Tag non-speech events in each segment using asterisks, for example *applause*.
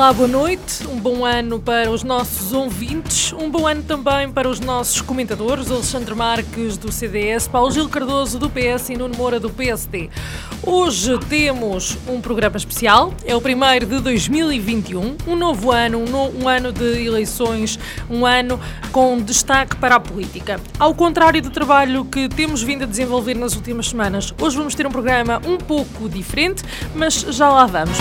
Olá, boa noite. Um bom ano para os nossos ouvintes, um bom ano também para os nossos comentadores, Alexandre Marques do CDS, Paulo Gil Cardoso do PS e Nuno Moura do PSD. Hoje temos um programa especial, é o primeiro de 2021, um novo ano, um, no, um ano de eleições, um ano com destaque para a política. Ao contrário do trabalho que temos vindo a desenvolver nas últimas semanas, hoje vamos ter um programa um pouco diferente, mas já lá vamos.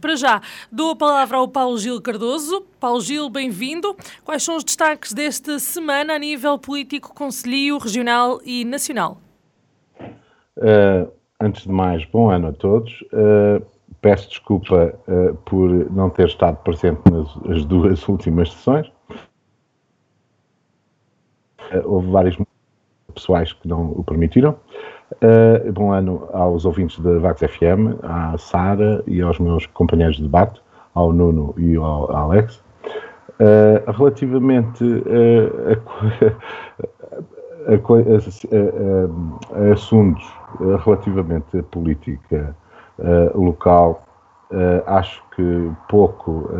Para já, dou a palavra ao Paulo Gil Cardoso. Paulo Gil, bem-vindo. Quais são os destaques desta semana a nível político, conselhio, regional e nacional? Uh, antes de mais, bom ano a todos. Uh, peço desculpa uh, por não ter estado presente nas duas *laughs* últimas sessões. houve vários pessoais que não o permitiram. Uh, bom ano aos ouvintes da Vax FM, à Sara e aos meus companheiros de debate, ao Nuno e ao Alex. Uh, relativamente uh, *laughs* a, a, a, assuntos relativamente à política local, acho que pouco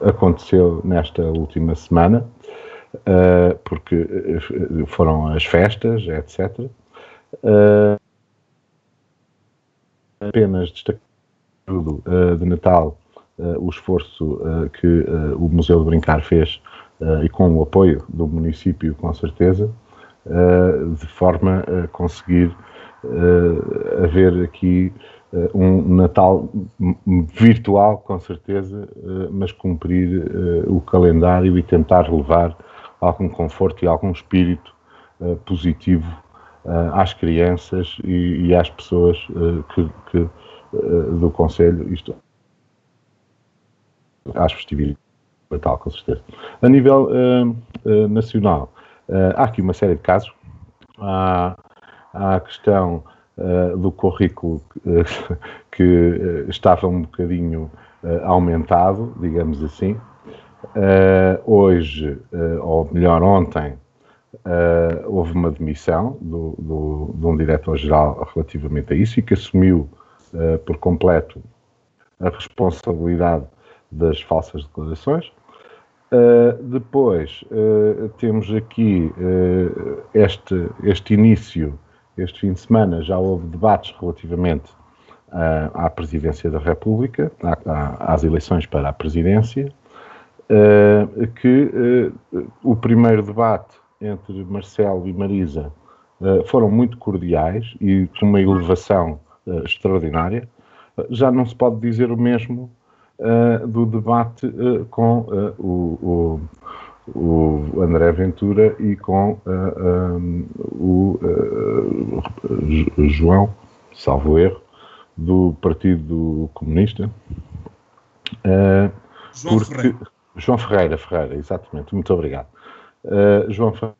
aconteceu nesta última semana, porque foram as festas, etc. Uh, apenas destacar uh, de Natal uh, o esforço que o Museu de Brincar fez e com o apoio do município, com certeza, de forma a conseguir haver aqui um Natal virtual, com certeza, mas cumprir o calendário e tentar levar algum conforto e algum espírito positivo uh, às crianças e, e às pessoas uh, que, que uh, do Conselho, isto às festividades de Natal, com certeza. A nível nacional, há aqui uma série de casos. Há, há a questão do currículo *laughs* que estava um bocadinho aumentado, digamos assim. hoje, ou melhor, ontem, uh, houve uma demissão do, do, de um diretor-geral relativamente a isso e que assumiu uh, por completo a responsabilidade das falsas declarações. Uh, depois temos aqui este, este início, este fim de semana, já houve debates relativamente à presidência da República, às eleições para a presidência, que o primeiro debate entre Marcelo e Marisa uh, foram muito cordiais e com uma elevação uh, extraordinária. Uh, já não se pode dizer o mesmo do debate com o, o, o, André Ventura e com o João, salvo erro, do Partido Comunista. João porque, Ferreira. João Ferreira, Ferreira, exatamente, muito obrigado. Uh, João Ferreira,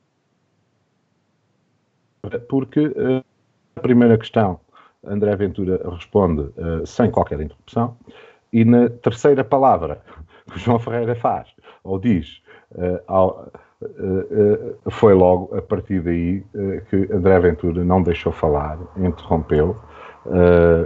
porque uh, a primeira questão, André Ventura responde uh, sem qualquer interrupção, e na terceira palavra *laughs* que João Ferreira faz, ou diz, ao, foi logo a partir daí que André Ventura não deixou falar, interrompeu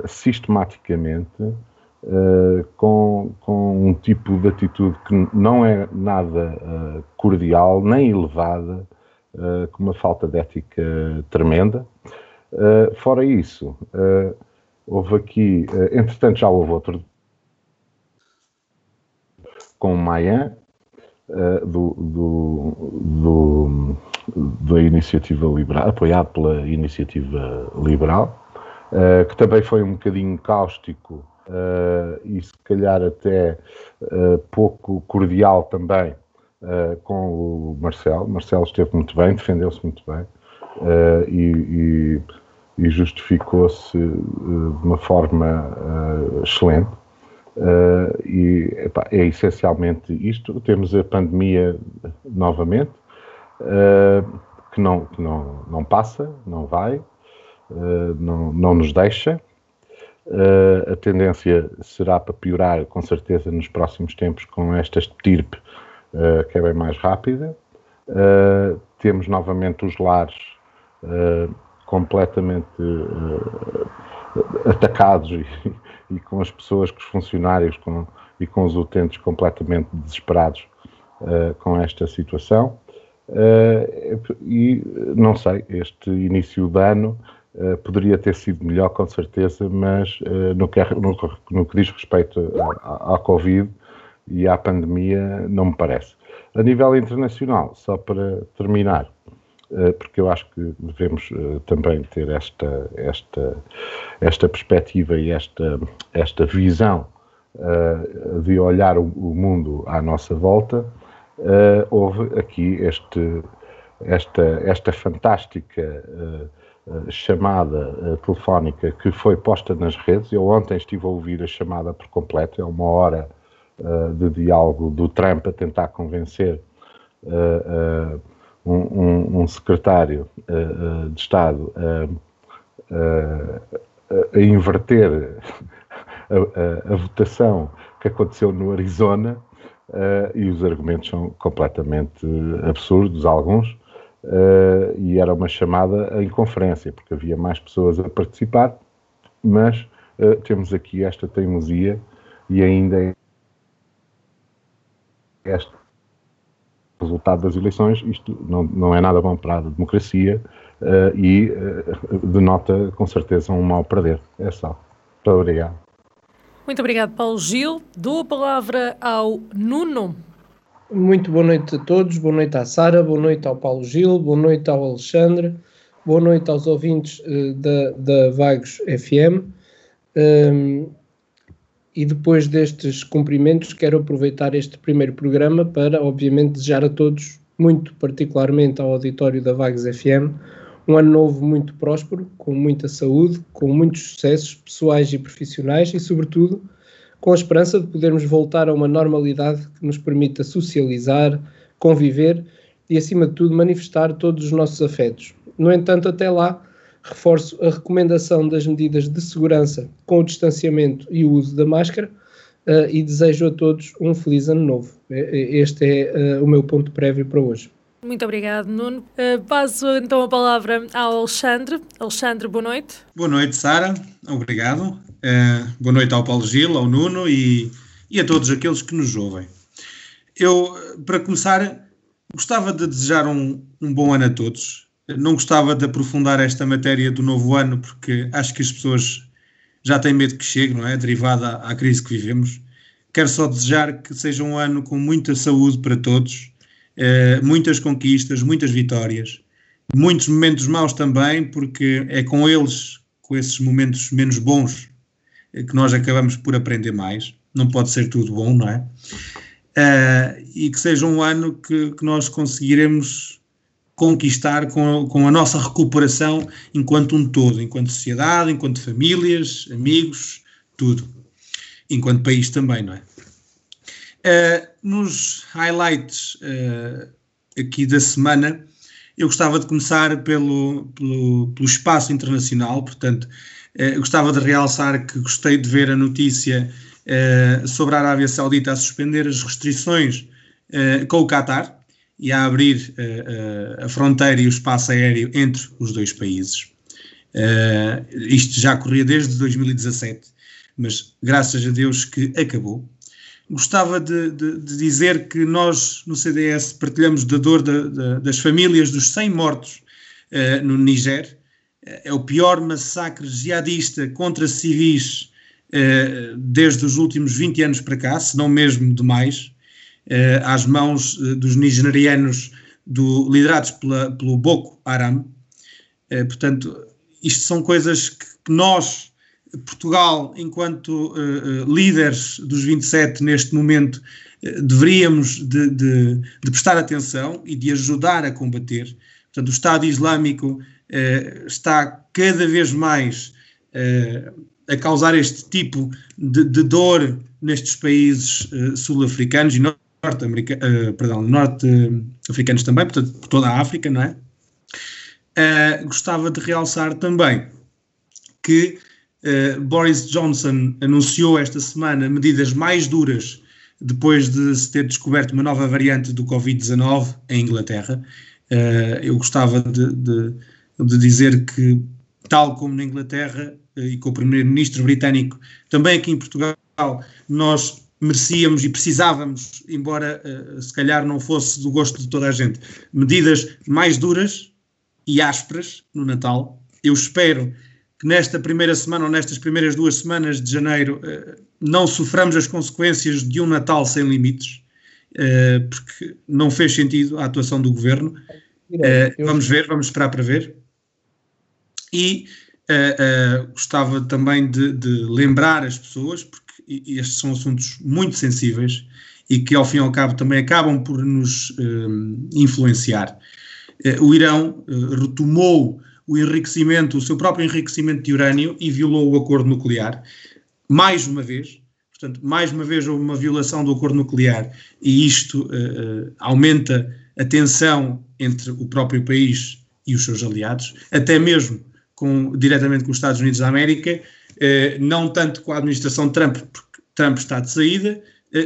sistematicamente. Uh, com, com um tipo de atitude que não é nada uh, cordial nem elevada, uh, com uma falta de ética tremenda. fora isso, houve aqui, entretanto, já houve outro com o Mayan, do, do, do, da iniciativa liberal, apoiado pela iniciativa liberal, que também foi um bocadinho cáustico uh, e se calhar até uh, pouco cordial também uh, com o Marcelo. Marcelo esteve muito bem, defendeu-se muito bem e, e, e justificou-se de uma forma excelente. E epá, é essencialmente isto. Temos a pandemia novamente, que, não, que não, não passa, não vai, não, não nos deixa. A tendência será para piorar, com certeza, nos próximos tempos, com esta estirpe que é bem mais rápida. temos novamente os lares completamente atacados e, *laughs* e com as pessoas, com os funcionários com, e com os utentes completamente desesperados uh, com esta situação. Uh, e não sei, este início de ano uh, poderia ter sido melhor, com certeza, mas no que, no, no, que diz respeito à Covid e à pandemia, não me parece. A nível internacional, só para terminar, eh, porque eu acho que devemos eh, também ter esta, esta, esta perspectiva e esta, esta visão eh, de olhar o mundo à nossa volta. houve aqui este, esta, esta fantástica chamada telefónica que foi posta nas redes. Eu ontem estive a ouvir a chamada por completo, é uma hora de diálogo do Trump a tentar convencer um, um, um secretário de Estado a inverter *laughs* a, a, a, votação que aconteceu no Arizona uh, e os argumentos são completamente absurdos, alguns, uh, e era uma chamada em conferência, porque havia mais pessoas a participar, mas uh, temos aqui esta teimosia e ainda esta resultado das eleições, isto não, não é nada bom para a democracia uh, e denota com certeza um mal perder. É só. Muito obrigado. Muito obrigado, Paulo Gil. Dou a palavra ao Nuno. Muito boa noite a todos, boa noite à Sara, boa noite ao Paulo Gil, boa noite ao Alexandre, boa noite aos ouvintes uh, da, da Vagos FM. Um, ehm, e depois destes cumprimentos, quero aproveitar este primeiro programa para, obviamente, desejar a todos, muito particularmente ao auditório da Vagos FM, um ano novo muito próspero, com muita saúde, com muitos sucessos pessoais e profissionais e, sobretudo, com a esperança de podermos voltar a uma normalidade que nos permita socializar, conviver e, acima de tudo, manifestar todos os nossos afetos. No entanto, até lá, reforço a recomendação das medidas de segurança com o distanciamento e o uso da máscara uh, e desejo a todos um feliz ano novo. Este é uh, o meu ponto prévio para hoje. Muito obrigado, Nuno. Uh, passo então a palavra ao Alexandre. Alexandre, boa noite. Boa noite, Sara. Obrigado. boa noite ao Paulo Gil, ao Nuno e, e a todos aqueles que nos ouvem. Eu, para começar, gostava de desejar um, um bom ano a todos não gostava de aprofundar esta matéria do novo ano, porque acho que as pessoas já têm medo que chegue, não é? Derivada à crise que vivemos. Quero só desejar que seja um ano com muita saúde para todos, eh, muitas conquistas, muitas vitórias, muitos momentos maus também, porque é com eles, com esses momentos menos bons, eh, que nós acabamos por aprender mais. Não pode ser tudo bom, não é? Eh, e que seja um ano que, que nós conseguiremos conquistar com, com a nossa recuperação enquanto um todo, enquanto sociedade, enquanto famílias, amigos, tudo. Enquanto país também, não é? Uh, nos highlights uh, aqui da semana, eu gostava de começar pelo, pelo, pelo espaço internacional, portanto, uh, gostava de realçar que gostei de ver a notícia sobre a Arábia Saudita a suspender as restrições com o Qatar, e a abrir uh, uh, a fronteira e o espaço aéreo entre os dois países. Uh, isto já corria desde 2017, mas graças a Deus que acabou. Gostava de, de, de dizer que nós no CDS partilhamos da dor de, de, das famílias dos 100 mortos no Niger. É o pior massacre jihadista contra civis desde os últimos 20 anos para cá, se não mesmo demais eh, às mãos eh, dos nigerianos do, liderados pela, pelo Boko Haram. Eh, portanto, isto são coisas que, que nós, Portugal, enquanto líderes dos 27 neste momento, deveríamos de, de, de, prestar atenção e de ajudar a combater. Portanto, o Estado Islâmico está cada vez mais a causar este tipo de, de dor nestes países sul-africanos e norte-africanos norte-africanos também, portanto, por toda a África, não é? gostava de realçar também que uh, Boris Johnson anunciou esta semana medidas mais duras depois de se ter descoberto uma nova variante do Covid-19 em Inglaterra. Uh, eu gostava de, de, de, dizer que, tal como na Inglaterra uh, e com o primeiro-ministro britânico, também aqui em Portugal, nós merecíamos e precisávamos, embora se calhar não fosse do gosto de toda a gente, medidas mais duras e ásperas no Natal. Eu espero que nesta primeira semana ou nestas primeiras duas semanas de janeiro eh, não soframos as consequências de um Natal sem limites, eh, porque não fez sentido a atuação do governo. Eh, vamos ver, vamos esperar para ver. E gostava também de, de, lembrar as pessoas, porque estes são assuntos muito sensíveis e que ao fim e ao cabo também acabam por nos influenciar. o Irão retomou o enriquecimento, o seu próprio enriquecimento de urânio e violou o acordo nuclear. Mais uma vez, portanto, mais uma vez houve uma violação do acordo nuclear e isto uh, aumenta a tensão entre o próprio país e os seus aliados, até mesmo com, diretamente com os Estados Unidos da América, uh, não tanto com a administração Trump, porque Trump está de saída,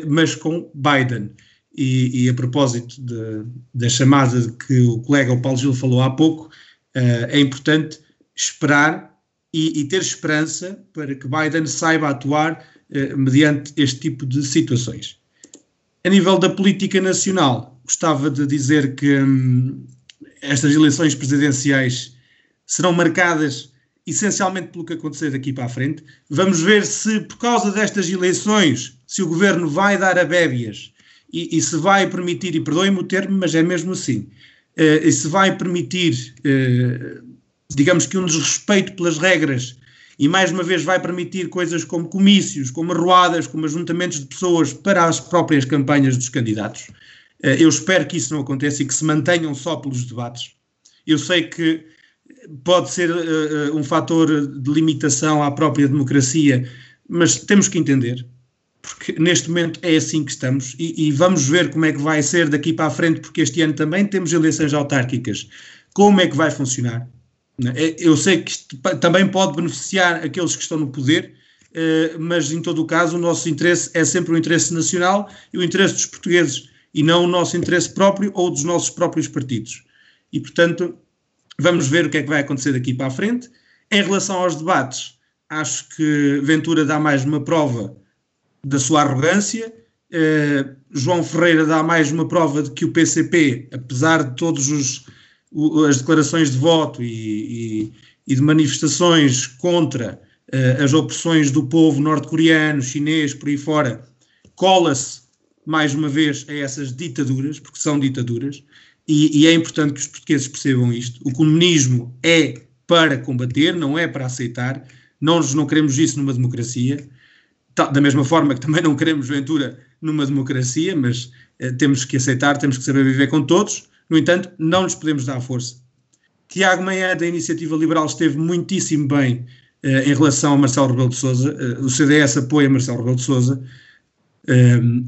mas com Biden. E, e a propósito de, da chamada que o colega o Paulo Gil falou há pouco, é importante esperar e, e, ter esperança para que Biden saiba atuar uh, mediante este tipo de situações. A nível da política nacional, gostava de dizer que hum, estas eleições presidenciais serão marcadas essencialmente pelo que acontecer daqui para a frente. Vamos ver se, por causa destas eleições, se o governo vai dar a bébias e, e se vai permitir, e perdoem-me o termo, mas é mesmo assim, uh, se vai permitir, uh, digamos que um desrespeito pelas regras e mais uma vez vai permitir coisas como comícios, como arruadas, como ajuntamentos de pessoas para as próprias campanhas dos candidatos. Uh, eu espero que isso não aconteça e que se mantenham só pelos debates. Eu sei que pode ser uh, um fator de limitação à própria democracia, mas temos que entender porque neste momento é assim que estamos e, e, vamos ver como é que vai ser daqui para a frente, porque este ano também temos eleições autárquicas. Como é que vai funcionar? É, eu sei que isto também pode beneficiar aqueles que estão no poder, eh, mas em todo o caso o nosso interesse é sempre o interesse nacional e o interesse dos portugueses e não o nosso interesse próprio ou dos nossos próprios partidos. E portanto, vamos ver o que é que vai acontecer daqui para a frente. Em relação aos debates, acho que Ventura dá mais uma prova da sua arrogância. Uh, João Ferreira dá mais uma prova de que o PCP, apesar de todas as declarações de voto e, e, e de manifestações contra uh, as opressões do povo norte-coreano, chinês, por aí fora, cola-se mais uma vez a essas ditaduras, porque são ditaduras, e, e é importante que os portugueses percebam isto. O comunismo é para combater, não é para aceitar. Nós não queremos isso numa democracia da mesma forma que também não queremos Ventura numa democracia, mas eh, temos que aceitar, temos que saber viver com todos. No entanto, não nos podemos dar força. Tiago Meia, da Iniciativa Liberal, esteve muitíssimo bem eh, em relação a Marcelo Rebelo de Sousa. Eh, o CDS apoia Marcelo Rebelo de Sousa.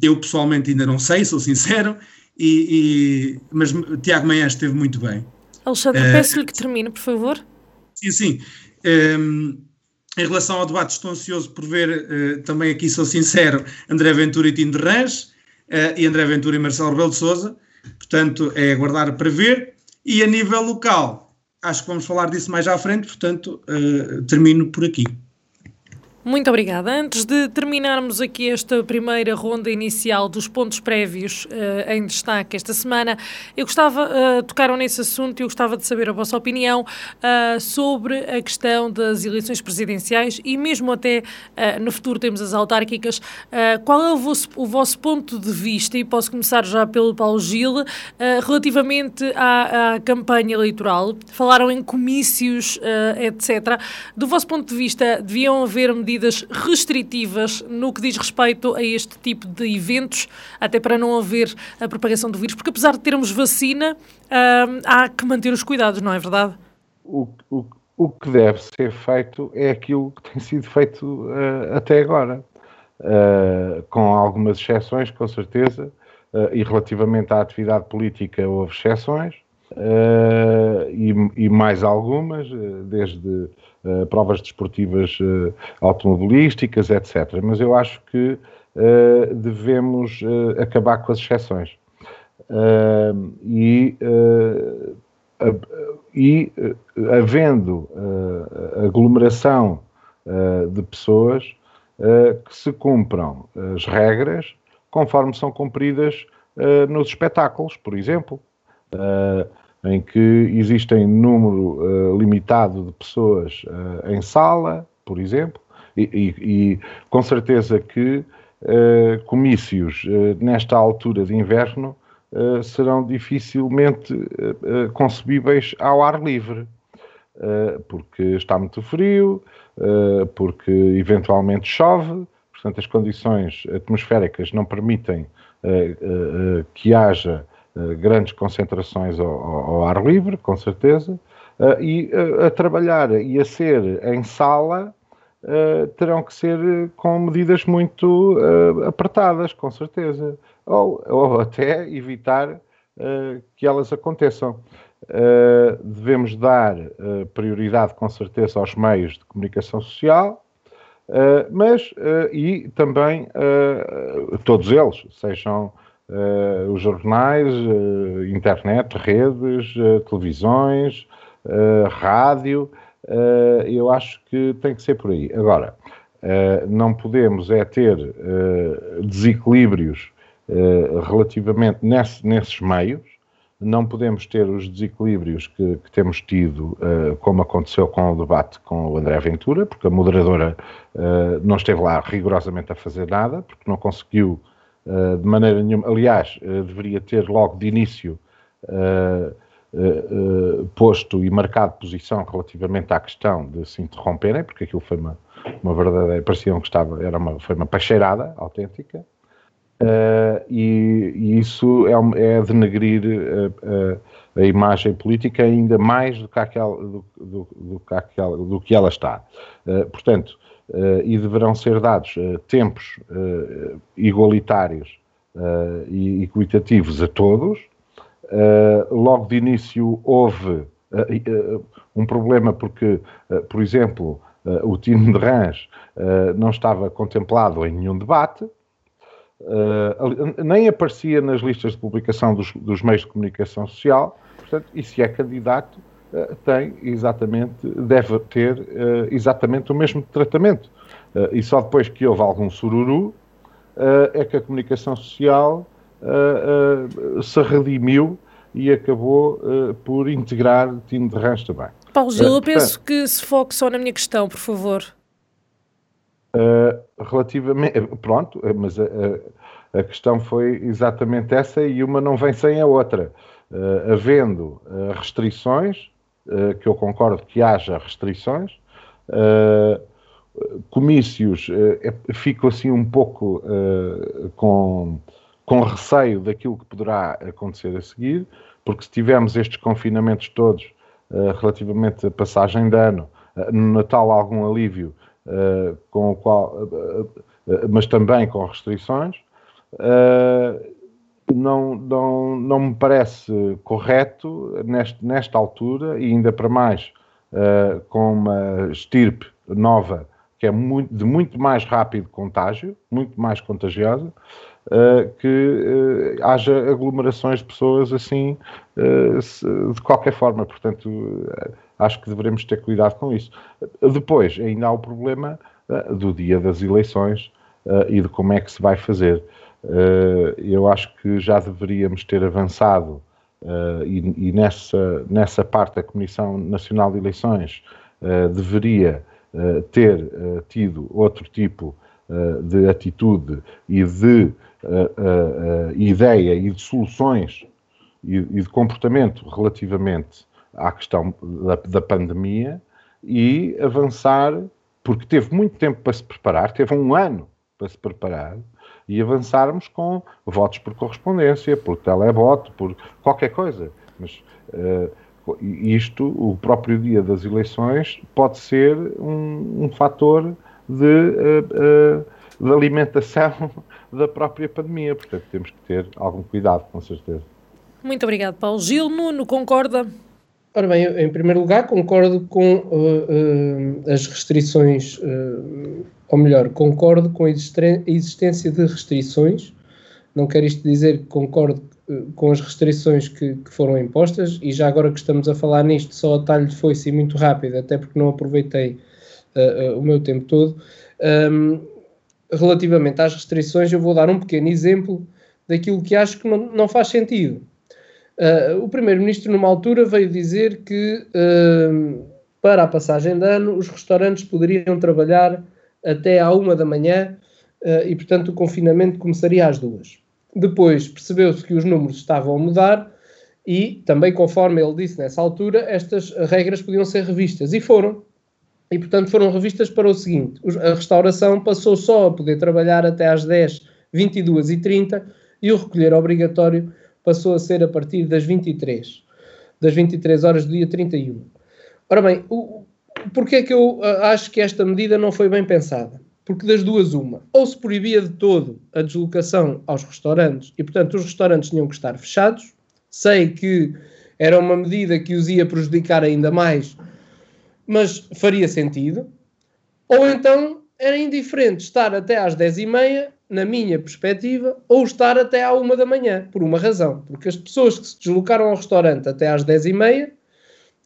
eu, pessoalmente, ainda não sei, sou sincero, e, e mas Tiago Meia esteve muito bem. Alexandre, peço-lhe que termine, por favor. Sim, sim. Um, em relação ao debate, estou ansioso por ver, uh, também aqui sou sincero, André Ventura e Tino de uh, e André Ventura e Marcelo Rebelo de Sousa. Portanto, é aguardar para ver. E a nível local, acho que vamos falar disso mais à frente, portanto, uh, termino por aqui. Muito obrigada. Antes de terminarmos aqui esta primeira ronda inicial dos pontos prévios uh, em destaque esta semana, eu gostava, uh, tocaram nesse assunto e eu gostava de saber a vossa opinião uh, sobre a questão das eleições presidenciais e mesmo até no futuro temos as autárquicas. qual é o vosso, o vosso, ponto de vista, e posso começar já pelo Paulo Gil, relativamente à, à, campanha eleitoral? Falaram em comícios, etc. Do vosso ponto de vista, deviam haver medidas medidas restritivas no que diz respeito a este tipo de eventos, até para não haver a propagação do vírus, porque apesar de termos vacina, hum, há que manter os cuidados, não é verdade? O, o, o que deve ser feito é aquilo que tem sido feito uh, até agora, uh, com algumas exceções, com certeza, uh, e relativamente à atividade política houve exceções, e, e, mais algumas, desde provas desportivas automobilísticas, etc. Mas eu acho que devemos acabar com as exceções. e e eh, havendo uh, aglomeração uh, de pessoas uh, que se cumpram as regras conforme são cumpridas nos espetáculos, por exemplo, em que existem número limitado de pessoas em sala, por exemplo, e, e, e com certeza que comícios nesta altura de inverno uh, serão dificilmente uh, concebíveis ao ar livre, porque está muito frio, porque eventualmente chove, portanto as condições atmosféricas não permitem que haja grandes concentrações ao, ao, ar livre, com certeza, e a trabalhar e a ser em sala terão que ser com medidas muito apertadas, com certeza ou, ou *laughs* até evitar que elas aconteçam. Devemos dar prioridade, com certeza, aos meios de comunicação social, mas e também todos eles, sejam os jornais, internet, redes, televisões, rádio, eu acho que tem que ser por aí. Agora, não podemos é ter desequilíbrios eh, relativamente nesse, nesses meios, não podemos ter os desequilíbrios que, que temos tido, uh, como aconteceu com o debate com o André Ventura, porque a moderadora uh, não esteve lá rigorosamente a fazer nada, porque não conseguiu uh, de maneira nenhuma. Aliás, deveria ter logo de início posto e marcado posição relativamente à questão de se interromperem, porque aquilo foi uma, uma verdadeira. parecia que estava, era uma, foi uma pacheirada autêntica. Uh, e, e, isso é, é denegrir uh, uh, a imagem política ainda mais do que, aquela, do, do, do, que, do que ela está. portanto, e deverão ser dados tempos igualitários e equitativos a todos. logo de início houve um problema porque, por exemplo, o time de Rãs não estava contemplado em nenhum debate, nem aparecia nas listas de publicação dos, dos, meios de comunicação social, portanto, e se é candidato, tem exatamente, deve ter uh, exatamente o mesmo tratamento. e só depois que houve algum sururu é que a comunicação social se redimiu e acabou por integrar o time de Rãs também. Paulo Gil, eu penso que se foque só na minha questão, por favor. Relativamente, pronto, mas a, a, questão foi exatamente essa e uma não vem sem a outra. Uh, havendo uh, restrições, que eu concordo que haja restrições, comícios, é, fico assim um pouco com, com receio daquilo que poderá acontecer a seguir, porque se tivermos estes confinamentos todos relativamente à passagem de ano, no Natal algum alívio, com o qual, mas também com restrições, não, não, não me parece correto neste, nesta altura e ainda para mais com uma estirpe nova que é muito, de muito mais rápido contágio, muito mais contagiosa, uh, que uh, haja aglomerações de pessoas assim uh, de qualquer forma. Portanto, acho que devemos ter cuidado com isso. Depois, ainda há o problema uh, do dia das eleições uh, e de como é que se vai fazer. Uh, eu acho que já deveríamos ter avançado e, e, nessa, nessa parte a Comissão Nacional de Eleições deveria ter tido outro tipo de atitude e de ideia e de soluções e, e de comportamento relativamente à questão da, da pandemia e avançar, porque teve muito tempo para se preparar, teve um ano para se preparar, e avançarmos com votos por correspondência, por televoto, por qualquer coisa. Mas uh, isto, o próprio dia das eleições, pode ser um, um fator de, uh, uh, de alimentação *laughs* da própria pandemia. Portanto, temos que ter algum cuidado, com certeza. Muito obrigado, Paulo. Gil, Nuno, concorda? Ora bem, eu, em primeiro lugar, concordo com uh, uh, as restrições, uh, ou melhor, concordo com a existência de restrições. Não quero isto dizer que concordo com as restrições que, que, foram impostas, e já agora que estamos a falar nisto, só talho de foice e muito rápido, até porque não aproveitei o meu tempo todo. Um, relativamente às restrições, eu vou dar um pequeno exemplo daquilo que acho que não, não faz sentido. Uh, o Primeiro-Ministro, numa altura, veio dizer que uh, para a passagem de ano os restaurantes poderiam trabalhar até à uma da manhã uh, e, portanto, o confinamento começaria às duas. Depois percebeu-se que os números estavam a mudar e, também conforme ele disse nessa altura, estas regras podiam ser revistas e foram. E, portanto, foram revistas para o seguinte: a restauração passou só a poder trabalhar até às 10, 22 e 30 e o recolher obrigatório passou a ser a partir das 23, das 23 horas do dia 31. Ora bem, o, porquê é que eu uh, acho que esta medida não foi bem pensada? Porque das duas, uma, ou se proibia de todo a deslocação aos restaurantes e, portanto, os restaurantes tinham que estar fechados. Sei que era uma medida que os ia prejudicar ainda mais, mas faria sentido. Ou então era indiferente estar até às 10h30 na minha perspectiva, ou estar até à uma da manhã, por uma razão. Porque as pessoas que se deslocaram ao restaurante até às dez e meia,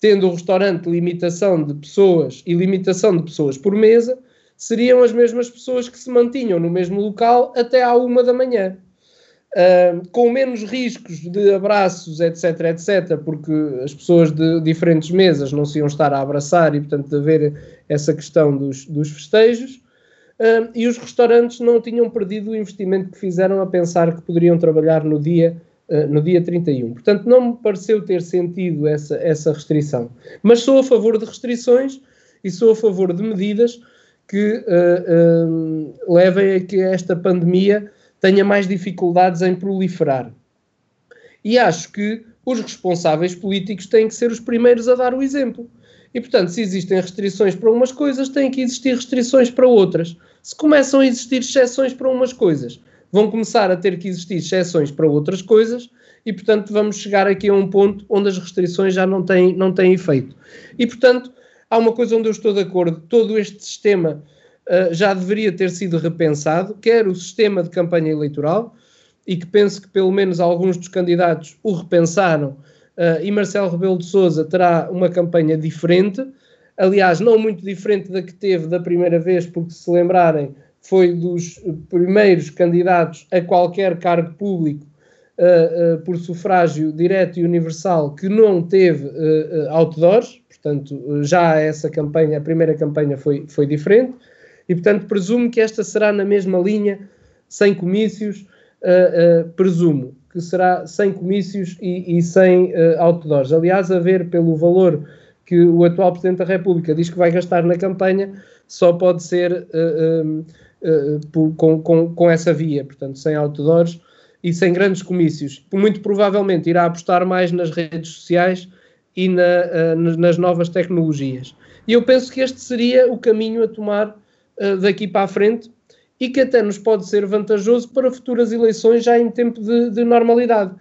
tendo o restaurante limitação de pessoas e limitação de pessoas por mesa, seriam as mesmas pessoas que se mantinham no mesmo local até à uma da manhã. Uh, com menos riscos de abraços, etc, etc, porque as pessoas de diferentes mesas não se iam estar a abraçar e, portanto, de haver essa questão dos, dos festejos uh, e os restaurantes não tinham perdido o investimento que fizeram a pensar que poderiam trabalhar no dia, uh, no dia 31. Portanto, não me pareceu ter sentido essa, essa restrição. Mas sou a favor de restrições e sou a favor de medidas que uh, levem a que esta pandemia tenha mais dificuldades em proliferar. E acho que os responsáveis políticos têm que ser os primeiros a dar o exemplo. E, portanto, se existem restrições para umas coisas, têm que existir restrições para outras. Se começam a existir exceções para umas coisas, vão começar a ter que existir exceções para outras coisas e, portanto, vamos chegar aqui a um ponto onde as restrições já não têm, não têm efeito. E, portanto, há uma coisa onde eu estou de acordo: todo este sistema uh, já deveria ter sido repensado, quer o sistema de campanha eleitoral, e que penso que pelo menos alguns dos candidatos o repensaram Uh, e Marcelo Rebelo de Sousa terá uma campanha diferente, aliás, não muito diferente da que teve da primeira vez, porque se lembrarem, foi dos primeiros candidatos a qualquer cargo público uh, uh, por sufrágio direto e universal que não teve outdoors, portanto, já essa campanha, a primeira campanha foi, foi diferente, e portanto presumo que esta será na mesma linha, sem comícios, presumo que será sem comícios e, e sem uh, outdoors. Aliás, a ver pelo valor que o atual Presidente da República diz que vai gastar na campanha, só pode ser uh, uh, com, com, com essa via, portanto, sem outdoors e sem grandes comícios. Muito provavelmente irá apostar mais nas redes sociais e na, nas novas tecnologias. E eu penso que este seria o caminho a tomar daqui para a frente, e que até nos pode ser vantajoso para futuras eleições já em tempo de, de normalidade.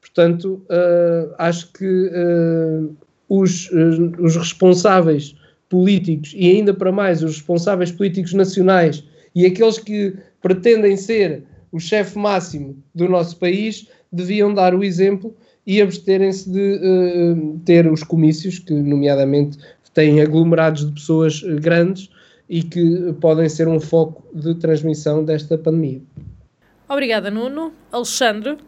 Portanto, uh, acho que uh, os, uh, os responsáveis políticos e ainda para mais os responsáveis políticos nacionais e aqueles que pretendem ser o chefe máximo do nosso país deviam dar o exemplo e absterem-se de ter os comícios, que nomeadamente têm aglomerados de pessoas grandes, e que podem ser um foco de transmissão desta pandemia. Obrigada, Nuno. Alexandre?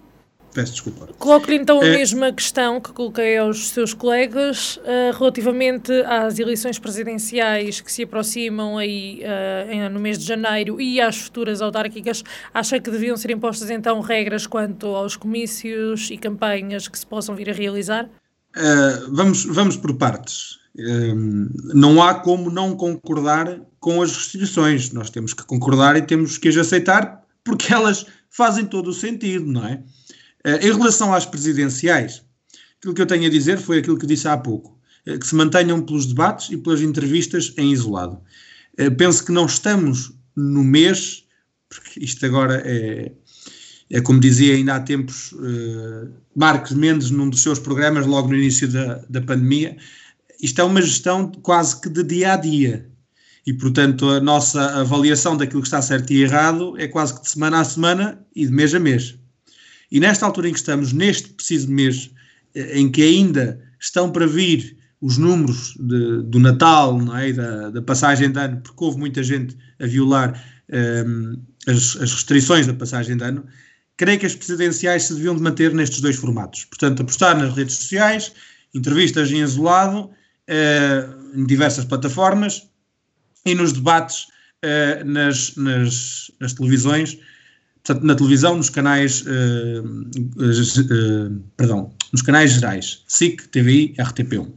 Peço desculpa. Coloco-lhe então a é... mesma questão que coloquei aos seus colegas uh, relativamente às eleições presidenciais que se aproximam aí uh, no mês de janeiro e às futuras autárquicas. Acha que deviam ser impostas então regras quanto aos comícios e campanhas que se possam vir a realizar? Uh, vamos, vamos por partes. não há como não concordar com as restrições. Nós temos que concordar e temos que as aceitar porque elas fazem todo o sentido, não é? Uh, em relação às presidenciais, aquilo que eu tenho a dizer foi aquilo que disse há pouco, eh, que se mantenham pelos debates e pelas entrevistas em isolado. Eh, penso que não estamos no mês, porque isto agora é, é como dizia ainda há tempos Marcos Mendes num dos seus programas, logo no início da, da pandemia, isto é uma gestão quase que de dia a dia. E, portanto, a nossa avaliação daquilo que está certo e errado é quase que de semana a semana e de mês a mês. E nesta altura em que estamos, neste preciso mês, eh, em que ainda estão para vir os números de, do Natal não é? da, da, passagem de ano, porque houve muita gente a violar um, ehm, as, as, restrições da passagem de ano, creio que as presidenciais se deviam de manter nestes dois formatos. Portanto, apostar nas redes sociais, entrevistas em isolado, uh, em diversas plataformas e nos debates uh, nas, nas, nas, televisões, portanto, na televisão, nos canais, uh, perdão, nos canais gerais, SIC, TVI, RTP1.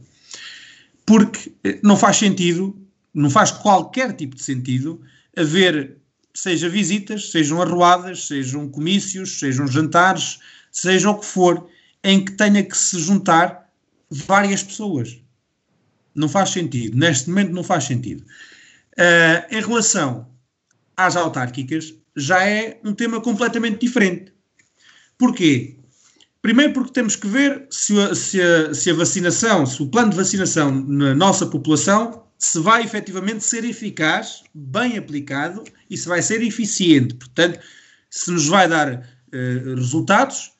Porque não faz sentido, não faz qualquer tipo de sentido haver seja visitas, sejam arruadas, sejam comícios, sejam jantares, seja o que for, em que tenha que se juntar várias pessoas. Não faz sentido. Neste momento não faz sentido. Uh, em relação às autárquicas, já é um tema completamente diferente. Porquê? Primeiro porque temos que ver se a, se a, se a vacinação, se o plano de vacinação na nossa população se vai efetivamente ser eficaz, bem aplicado e se vai ser eficiente. Portanto, se nos vai dar uh, resultados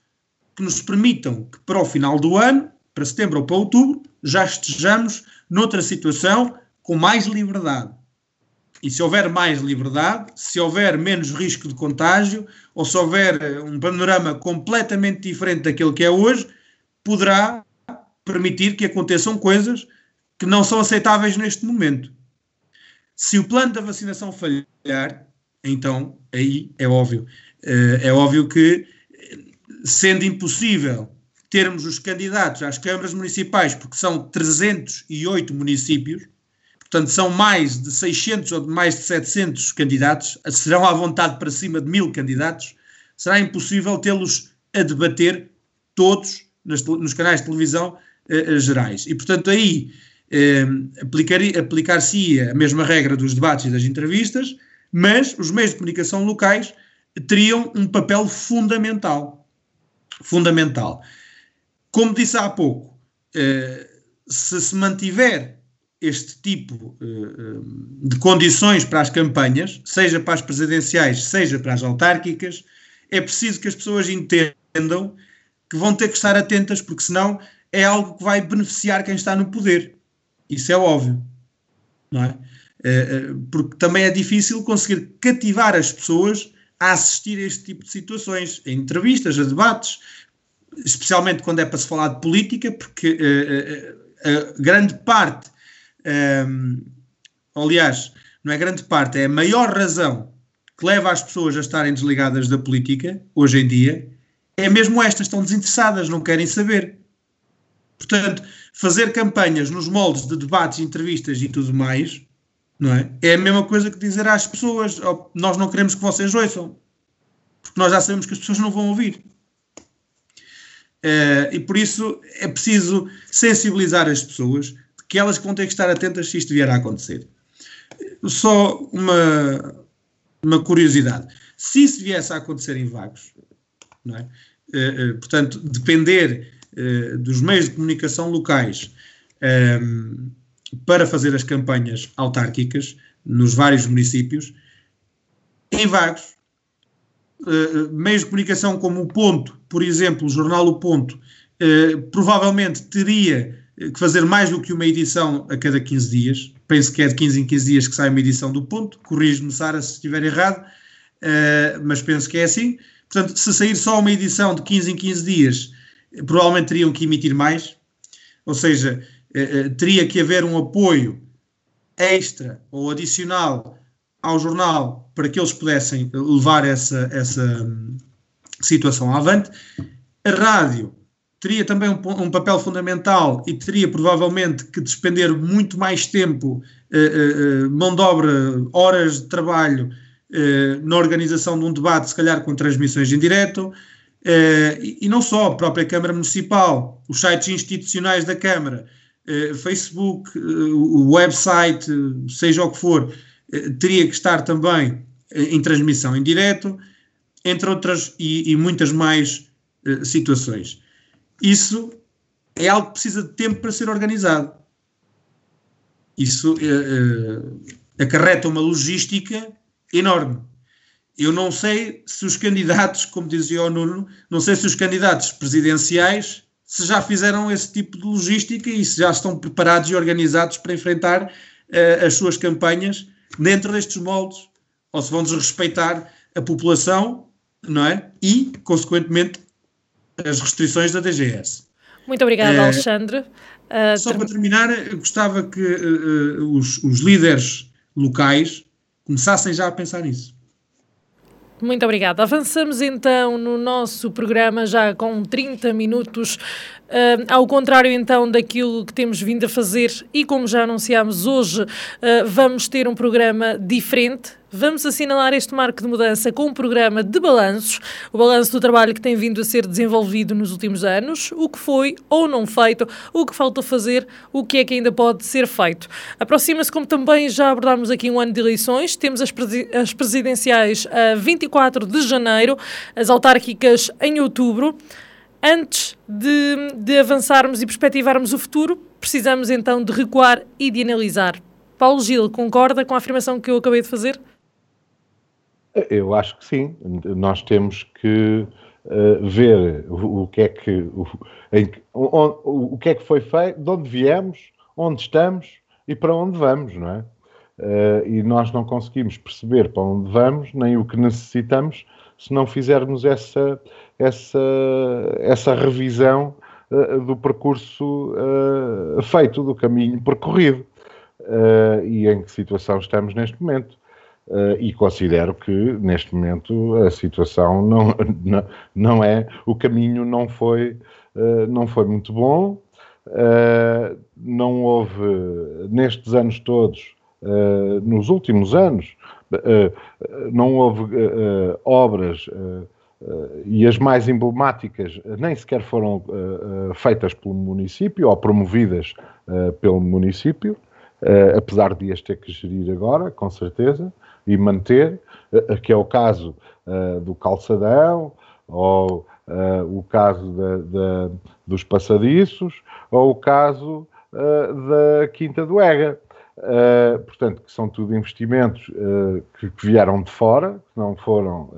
que nos permitam que para o final do ano, para setembro ou para outubro, já estejamos noutra situação com mais liberdade. E se houver mais liberdade, se houver menos risco de contágio, ou se houver eh, um panorama completamente diferente daquele que é hoje, poderá permitir que aconteçam coisas que não são aceitáveis neste momento. Se o plano da vacinação falhar, então aí é óbvio. Eh, é óbvio que, sendo impossível termos os candidatos às câmaras municipais, porque são 308 municípios, portanto são mais de 600 ou de mais de 700 candidatos, serão à vontade para cima de mil candidatos, será impossível tê-los a debater todos nos canais de televisão uh, gerais. E, portanto, aí eh, aplicar-se a mesma regra dos debates e das entrevistas, mas os meios de comunicação locais teriam um papel fundamental. Fundamental. Como disse há pouco, eh, se se mantiver este tipo eh, eh, de condições para as campanhas, seja para as presidenciais, seja para as autárquicas, é preciso que as pessoas entendam que vão ter que estar atentas, porque senão é algo que vai beneficiar quem está no poder. Isso é óbvio, não é? Eh, porque também é difícil conseguir cativar as pessoas a assistir a este tipo de situações, a entrevistas, a debates, especialmente quando é para se falar de política, porque a grande parte, um, aliás, não é grande parte, é a maior razão que leva as pessoas a estarem desligadas da política, hoje em dia, é mesmo estas, estão desinteressadas, não querem saber. Portanto, fazer campanhas nos moldes de debates, entrevistas e tudo mais, não é? É a mesma coisa que dizer às pessoas: oh, nós não queremos que vocês ouçam, porque nós já sabemos que as pessoas não vão ouvir. Uh, e por isso é preciso sensibilizar as pessoas que elas vão ter que estar atentas se isto vier a acontecer. Só uma, uma curiosidade: se isso viesse a acontecer em Vagos, não é? Uh, uh, portanto, depender eh, dos meios de comunicação locais ehm, para fazer as campanhas autárquicas nos vários municípios, em vagos, meios de comunicação como o Ponto, por exemplo, o jornal O Ponto, provavelmente teria que fazer mais do que uma edição a cada 15 dias. Penso que é de 15 em 15 dias que sai uma edição do Ponto. Corrijo-me, Sara, se estiver errado, uh, mas penso que é assim. Portanto, se sair só uma edição de 15 em 15 dias, provavelmente teriam que emitir mais, ou seja, eh, teria que haver um apoio extra ou adicional ao jornal para que eles pudessem levar essa, essa hum, situação avante. A rádio teria também um, um, papel fundamental e teria provavelmente que despender muito mais tempo, uh, uh, mão de obra, horas de trabalho uh, na organização de um debate, se calhar com transmissões em direto. e, e, não só, a própria Câmara Municipal, os sites institucionais da Câmara, Facebook, o website, seja o que for, teria que estar também em transmissão em direto, entre outras e, e muitas mais situações. Isso é algo que precisa de tempo para ser organizado. Isso acarreta uma logística enorme. Eu não sei se os candidatos, como dizia o Nuno, não sei se os candidatos presidenciais se já fizeram esse tipo de logística e se já estão preparados e organizados para enfrentar uh, as suas campanhas dentro destes moldes, ou se vão desrespeitar a população, não é? E, consequentemente, as restrições da DGS. Muito obrigada, uh, Alexandre. Uh, só para terminar, gostava que os, os líderes locais começassem já a pensar nisso. Muito obrigada. Avançamos então no nosso programa já com 30 minutos, uh, ao contrário então daquilo que temos vindo a fazer e como já anunciámos hoje, uh, vamos ter um programa diferente, Vamos assinalar este marco de mudança com um programa de balanços, o balanço do trabalho que tem vindo a ser desenvolvido nos últimos anos, o que foi ou não feito, o que falta fazer, o que é que ainda pode ser feito. Aproxima-se, como também já abordámos aqui, um ano de eleições, temos as, presi as presidenciais a 24 de janeiro, as autárquicas em outubro. Antes de, de avançarmos e perspectivarmos o futuro, precisamos então de recuar e de analisar. Paulo Gil, concorda com a afirmação que eu acabei de fazer? Eu acho que sim. Nós temos que uh, ver o, o, que é que o, em, o, o, que é que foi feito, de onde viemos, onde estamos e para onde vamos, não é? Uh, e nós não conseguimos perceber para onde vamos nem o que necessitamos se não fizermos essa essa essa revisão uh, do percurso feito, do caminho percorrido e em que situação estamos neste momento. Uh, e considero que neste momento a situação não, *laughs* não, não é, o caminho não foi, uh, não foi muito bom, uh, não houve nestes anos todos, nos últimos anos, não houve obras e as mais emblemáticas nem sequer foram feitas pelo município ou promovidas pelo município, apesar de as ter que gerir agora, com certeza e manter, eh, que é o caso uh, do calçadão, ou uh, o caso dos passadiços, ou o caso uh, da Quinta do Ega. portanto, que são tudo investimentos que, que, vieram de fora, que não foram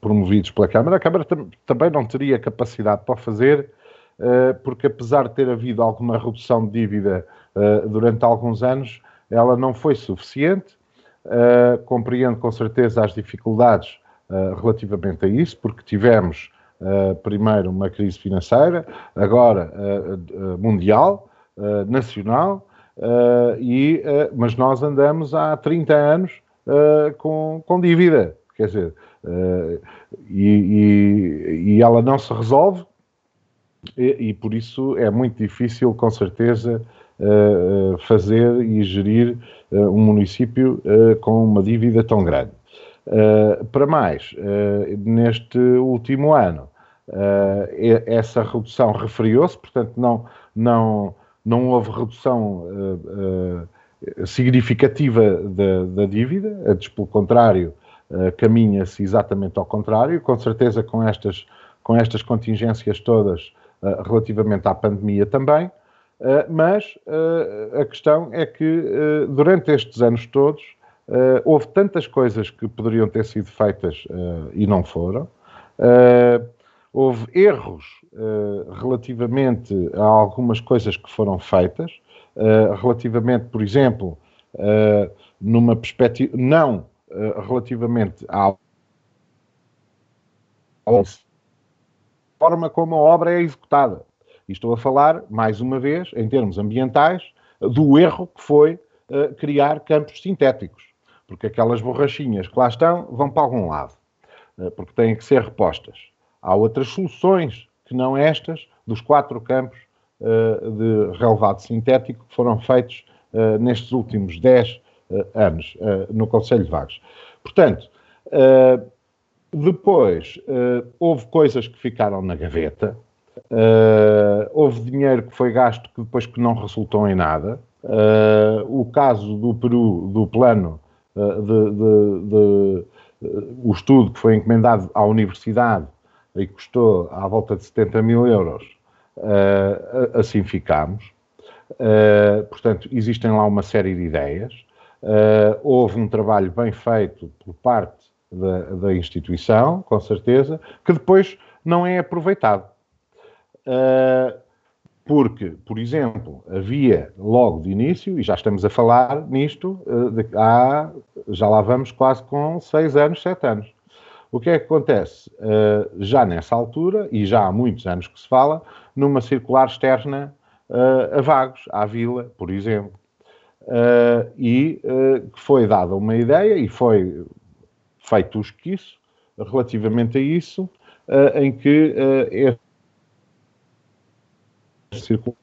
promovidos pela Câmara. A Câmara tam também não teria capacidade para fazer, porque apesar de ter havido alguma redução de dívida durante alguns anos, ela não foi suficiente Uh, compreendo com certeza as dificuldades uh, relativamente a isso, porque tivemos uh, primeiro uma crise financeira, agora mundial, nacional, e, mas nós andamos há 30 anos com, com dívida, quer dizer, e, e, e, ela não se resolve, e, e por isso é muito difícil, com certeza, fazer e gerir um município com uma dívida tão grande. Para mais, neste último ano, essa redução referiu-se, portanto, não, não, não houve redução significativa da, da dívida, pelo contrário, caminha-se exatamente ao contrário, com certeza com estas, com estas contingências todas relativamente à pandemia também. Uh, mas uh, a questão é que uh, durante estes anos todos houve tantas coisas que poderiam ter sido feitas e não foram. houve erros relativamente a algumas coisas que foram feitas, relativamente, por exemplo, numa perspectiva, não relativamente à forma como a obra é executada. E estou a falar, mais uma vez, em termos ambientais, do erro que foi uh, criar campos sintéticos. Porque aquelas borrachinhas que lá estão vão para algum lado, uh, porque têm que ser repostas. Há outras soluções que não estas, dos quatro campos uh, de relevado sintético que foram feitos nestes últimos 10 anos no Conselho de Vagos. Portanto, depois, houve coisas que ficaram na gaveta, uh, houve dinheiro que foi gasto que depois que não resultou em nada. Uh, o caso do Peru, do plano de, de, de o estudo que foi encomendado à universidade e custou à volta de 70 mil euros, assim ficámos. portanto, existem lá uma série de ideias. houve um trabalho bem feito por parte da, da instituição, com certeza, que depois não é aproveitado. Uh, porque, por exemplo, havia logo de início, e já estamos a falar nisto, uh, de, há, já lá vamos quase com seis anos, sete anos. O que é que acontece? Uh, já nessa altura, e já há muitos anos que se fala, numa circular externa a Vagos, à Vila, por exemplo. e que foi dada uma ideia, e foi feito o esquiço relativamente a isso, em que círculo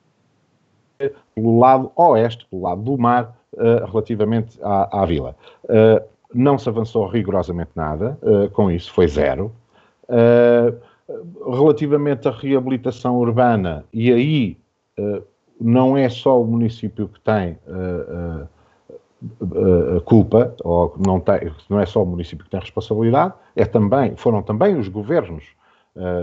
pelo lado oeste, pelo lado do mar, uh, relativamente à, à vila. Uh, não se avançou rigorosamente nada uh, com isso, foi zero. relativamente à reabilitação urbana, e aí não é só o município que tem culpa, ou não, tem, não é só o município que tem responsabilidade, é também, foram também os governos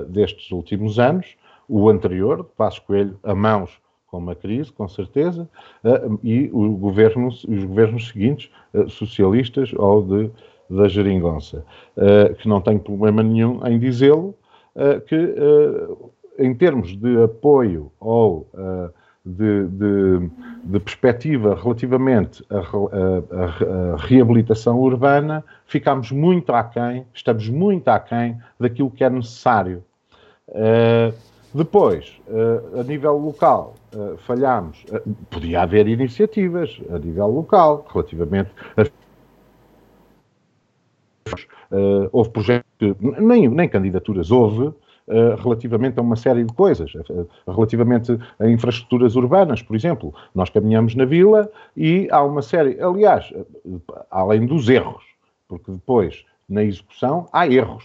destes últimos anos, o anterior, de Passos Coelho, a mãos com uma crise, com certeza, uh, e o governo, os governos seguintes, socialistas ou de, da geringonça, que não tenho problema nenhum em dizê-lo, que em termos de apoio ou de, de, de perspectiva relativamente à, reabilitação urbana, ficamos muito aquém, estamos muito aquém daquilo que é necessário. Uh, depois, uh, a nível local, uh, falhamos. podia haver iniciativas a nível local relativamente a Uh, houve projetos que nem, nem candidaturas houve, eh, relativamente a uma série de coisas, eh, relativamente a infraestruturas urbanas, por exemplo. Nós caminhamos na vila e há uma série, aliás, eh, além dos erros, porque depois na execução há erros,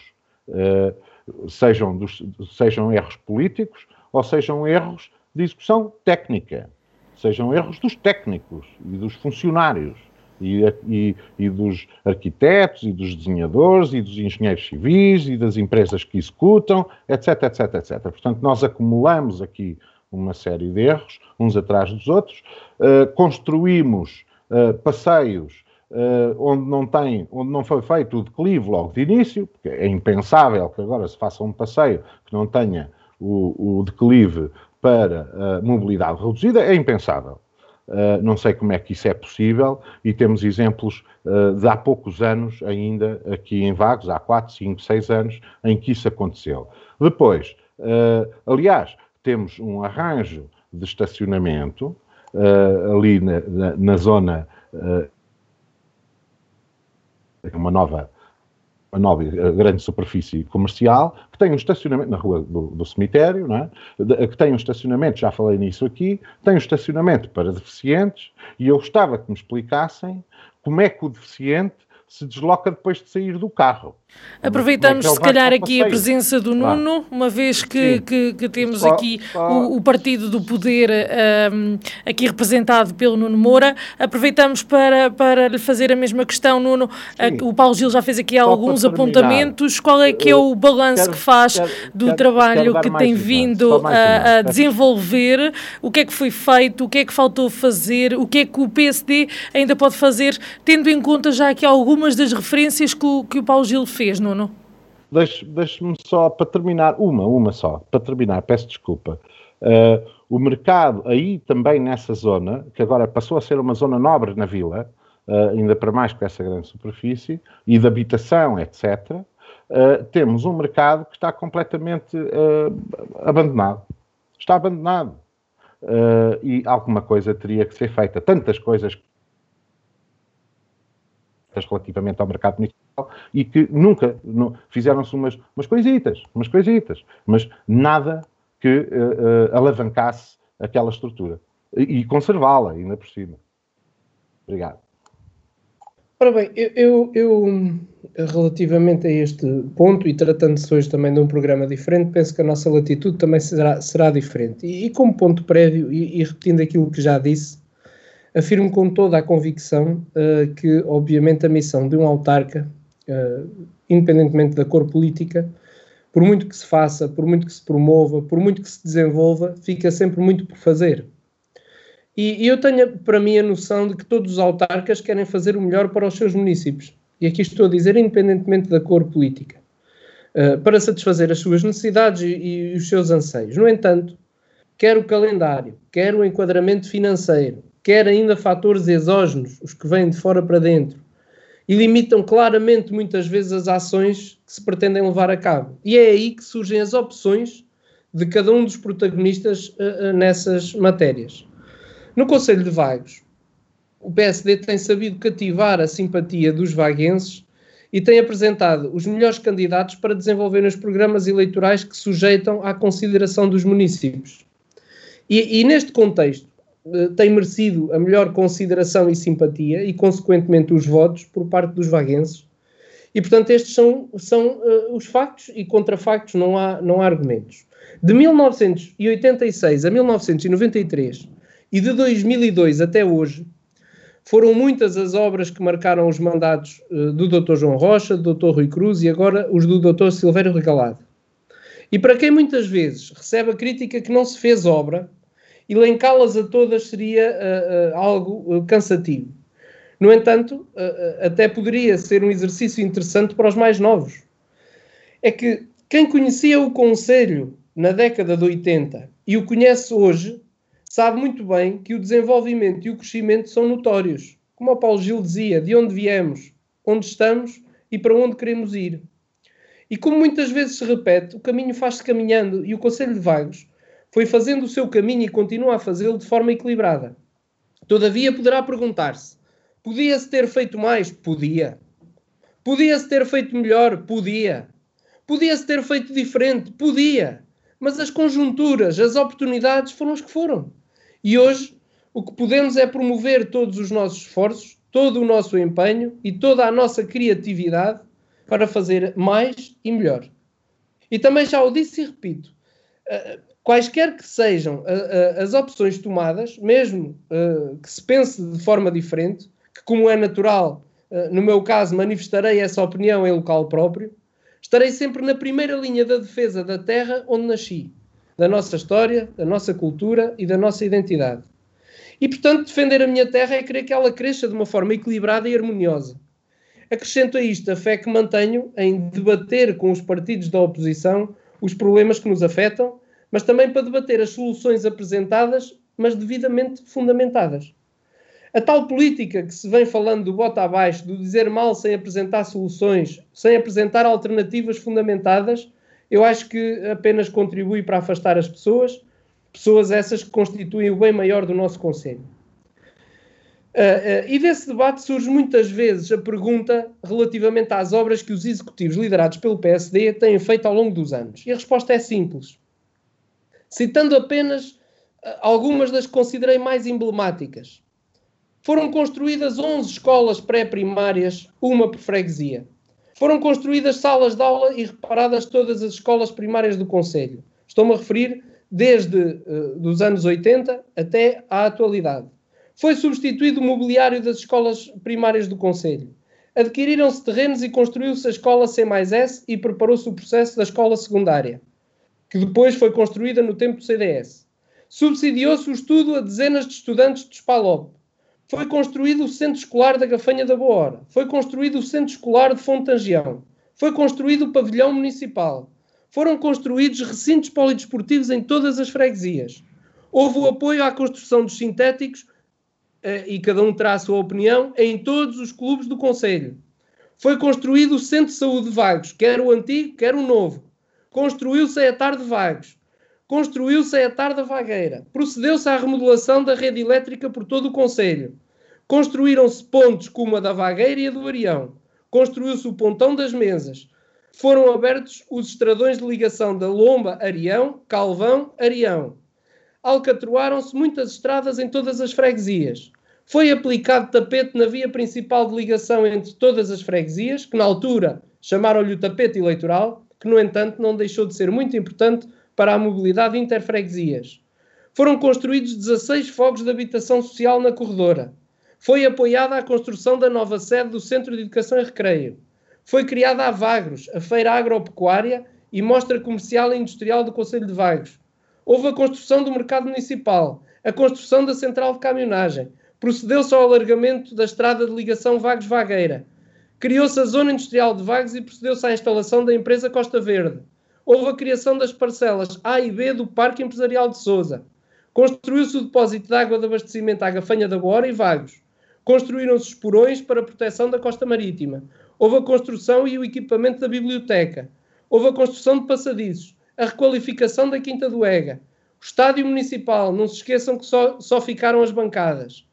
sejam, dos, sejam erros políticos ou sejam erros de execução técnica, sejam erros dos técnicos e dos funcionários e, e, e, dos arquitetos, e dos desenhadores, e dos engenheiros civis, e das empresas que executam, etc, etc, etc. Portanto, nós acumulamos aqui uma série de erros, uns atrás dos outros, uh, construímos uh, passeios uh, onde, não tem, onde não foi feito o declive logo de início, porque é impensável que agora se faça um passeio que não tenha o, o declive para a mobilidade reduzida, é impensável. Uh, não sei como é que isso é possível e temos exemplos uh, de há poucos anos ainda aqui em Vagos, há 4, 5, 6 anos, em que isso aconteceu. Depois, uh, aliás, temos um arranjo de estacionamento ali na, na, na zona, uma nova uma nova grande superfície comercial, que tem um estacionamento na rua do, do cemitério, é? que tem um estacionamento, já falei nisso aqui, tem um estacionamento para deficientes, e eu gostava que me explicassem como é que o deficiente se desloca depois de sair do carro. Aproveitamos, é se calhar, aqui a presença do Nuno, uma vez que, que, que, temos aqui. O, o, Partido do Poder um, aqui representado pelo Nuno Moura. Aproveitamos para, para lhe fazer a mesma questão, Nuno. o Paulo Gil já fez aqui só alguns apontamentos. Qual é que é o balanço que faz quero, do quero, trabalho quero que tem vindo a, a desenvolver? O que é que foi feito? O que é que faltou fazer? O que é que o PSD ainda pode fazer, tendo em conta já aqui algumas algumas das referências que o, que o Paulo Gil fez, Nuno? Deixe-me só, para terminar, uma, uma só, para terminar, peço desculpa. Uh, o mercado, aí também nessa zona, que agora passou a ser uma zona nobre na vila, uh, ainda para mais com essa grande superfície, e de habitação, etc., uh, temos um mercado que está completamente abandonado. Está abandonado. e alguma coisa teria que ser feita. Tantas coisas relativamente ao mercado municipal e que nunca fizeram-se umas, umas coisitas, umas coisitas, mas nada que uh, uh, alavancasse aquela estrutura e, e conservá-la ainda por cima. Obrigado. Ora bem, eu, eu, eu, relativamente a este ponto, e tratando-se hoje também de um programa diferente, penso que a nossa latitude também será, será diferente. E, e como ponto prévio, e, e, repetindo aquilo que já disse, afirmo com toda a convicção uh, que, obviamente, a missão de um autarca, uh, independentemente da cor política, por muito que se faça, por muito que se promova, por muito que se desenvolva, fica sempre muito por fazer. E, e eu tenho para mim a noção de que todos os autarcas querem fazer o melhor para os seus municípios. E aqui estou a dizer, independentemente da cor política, uh, para satisfazer as suas necessidades e, e os seus anseios. No entanto, quer o calendário, quer o enquadramento financeiro, quer ainda fatores exógenos, os que vêm de fora para dentro, e limitam claramente muitas vezes as ações que se pretendem levar a cabo. E é aí que surgem as opções de cada um dos protagonistas uh, uh, nessas matérias. No Conselho de Vagos, o PSD tem sabido cativar a simpatia dos vaguenses e tem apresentado os melhores candidatos para desenvolver os programas eleitorais que sujeitam à consideração dos municípios. E, e neste contexto, tem merecido a melhor consideração e simpatia e, consequentemente, os votos por parte dos vaguenses. E, portanto, estes são, são uh, os factos e contrafactos, não há, não há argumentos. De 1986 a 1993, e de 2002 até hoje, foram muitas as obras que marcaram os mandatos uh, do Dr. João Rocha, do Dr. Rui Cruz e agora os do Dr. Silvério Regalado. E para quem muitas vezes recebe a crítica que não se fez obra, elencá-las a todas seria uh, uh, algo cansativo. No entanto, até poderia ser um exercício interessante para os mais novos. É que quem conhecia o Conselho na década de 80 e o conhece hoje, sabe muito bem que o desenvolvimento e o crescimento são notórios. Como o Paulo Gil dizia, de onde viemos, onde estamos e para onde queremos ir. E como muitas vezes se repete, o caminho faz-se caminhando e o Conselho de Vagos foi fazendo o seu caminho e continua a fazê-lo de forma equilibrada. Todavia, poderá perguntar-se: podia-se ter feito mais? Podia. Podia-se ter feito melhor? Podia. Podia-se ter feito diferente? Podia. Mas as conjunturas, as oportunidades foram as que foram. E hoje o que podemos é promover todos os nossos esforços, todo o nosso empenho e toda a nossa criatividade para fazer mais e melhor. E também já o disse e repito: uh, quaisquer que sejam as opções tomadas, mesmo que se pense de forma diferente, que, como é natural, no meu caso, manifestarei essa opinião em local próprio, estarei sempre na primeira linha da defesa da terra onde nasci da nossa história, da nossa cultura e da nossa identidade. E, portanto, defender a minha terra é querer que ela cresça de uma forma equilibrada e harmoniosa. Acrescento a isto a fé que mantenho em debater com os partidos da oposição os problemas que nos afetam, mas também para debater as soluções apresentadas, mas devidamente fundamentadas. A tal política que se vem falando do bota abaixo, do dizer mal sem apresentar soluções, sem apresentar alternativas fundamentadas, eu acho que apenas contribui para afastar as pessoas, pessoas essas que constituem o bem maior do nosso Conselho. Uh, uh, e desse debate surge muitas vezes a pergunta relativamente às obras que os executivos liderados pelo PSD têm feito ao longo dos anos. E a resposta é simples. Citando apenas uh, algumas das que considerei mais emblemáticas. Foram construídas 11 escolas pré-primárias, uma por freguesia. Foram construídas salas de aula e reparadas todas as escolas primárias do Conselho. Estou-me a referir desde uh, dos anos 80 até à atualidade. Foi substituído o mobiliário das escolas primárias do Conselho. Adquiriram-se terrenos e construiu-se a escola C S e preparou-se o processo da escola secundária, que depois foi construída no tempo do CDS. Subsidiou-se o estudo a dezenas de estudantes de Spalop. Foi construído o Centro Escolar da Gafanha da Boa Hora. Foi construído o Centro Escolar de Fontangião. Foi construído o Pavilhão Municipal. Foram construídos recintos polidesportivos em todas as freguesias. Houve o apoio à construção dos sintéticos, eh, e cada um terá a sua opinião, em todos os clubes do Conselho. Foi construído o Centro de Saúde de Vagos, quer o antigo, quer o novo. Construiu-se a tarde de Vagos. Construiu-se a tarde vagueira, procedeu-se à remodelação da rede elétrica por todo o Conselho, construíram-se pontes como a da Vagueira e a do Arião, construiu-se o pontão das mesas, foram abertos os estradões de ligação da Lomba, Arião, Calvão, Arião. Alcatroaram-se muitas estradas em todas as freguesias. Foi aplicado tapete na via principal de ligação entre todas as freguesias, que na altura chamaram-lhe o tapete eleitoral, que no entanto não deixou de ser muito importante para a mobilidade interfreguesias. Foram construídos 16 fogos de habitação social na corredora. Foi apoiada a construção da nova sede do Centro de Educação e Recreio. Foi criada a Vagros, a feira agropecuária e mostra comercial e industrial do Conselho de Vagos. Houve a construção do mercado municipal, a construção da central de caminhonagem. Procedeu-se ao alargamento da estrada de ligação Vagos-Vagueira. Criou-se a zona industrial de Vagos e procedeu-se à instalação da empresa Costa Verde. Houve a criação das parcelas A e B do Parque Empresarial de Sousa. Construiu-se o depósito de água de abastecimento à Gafanha da Bora e Vagos. Construíram-se os porões para a proteção da costa marítima. Houve a construção e o equipamento da biblioteca. Houve a construção de passadizos, a requalificação da Quinta do Ega, o estádio municipal, não se esqueçam que só, só ficaram as bancadas,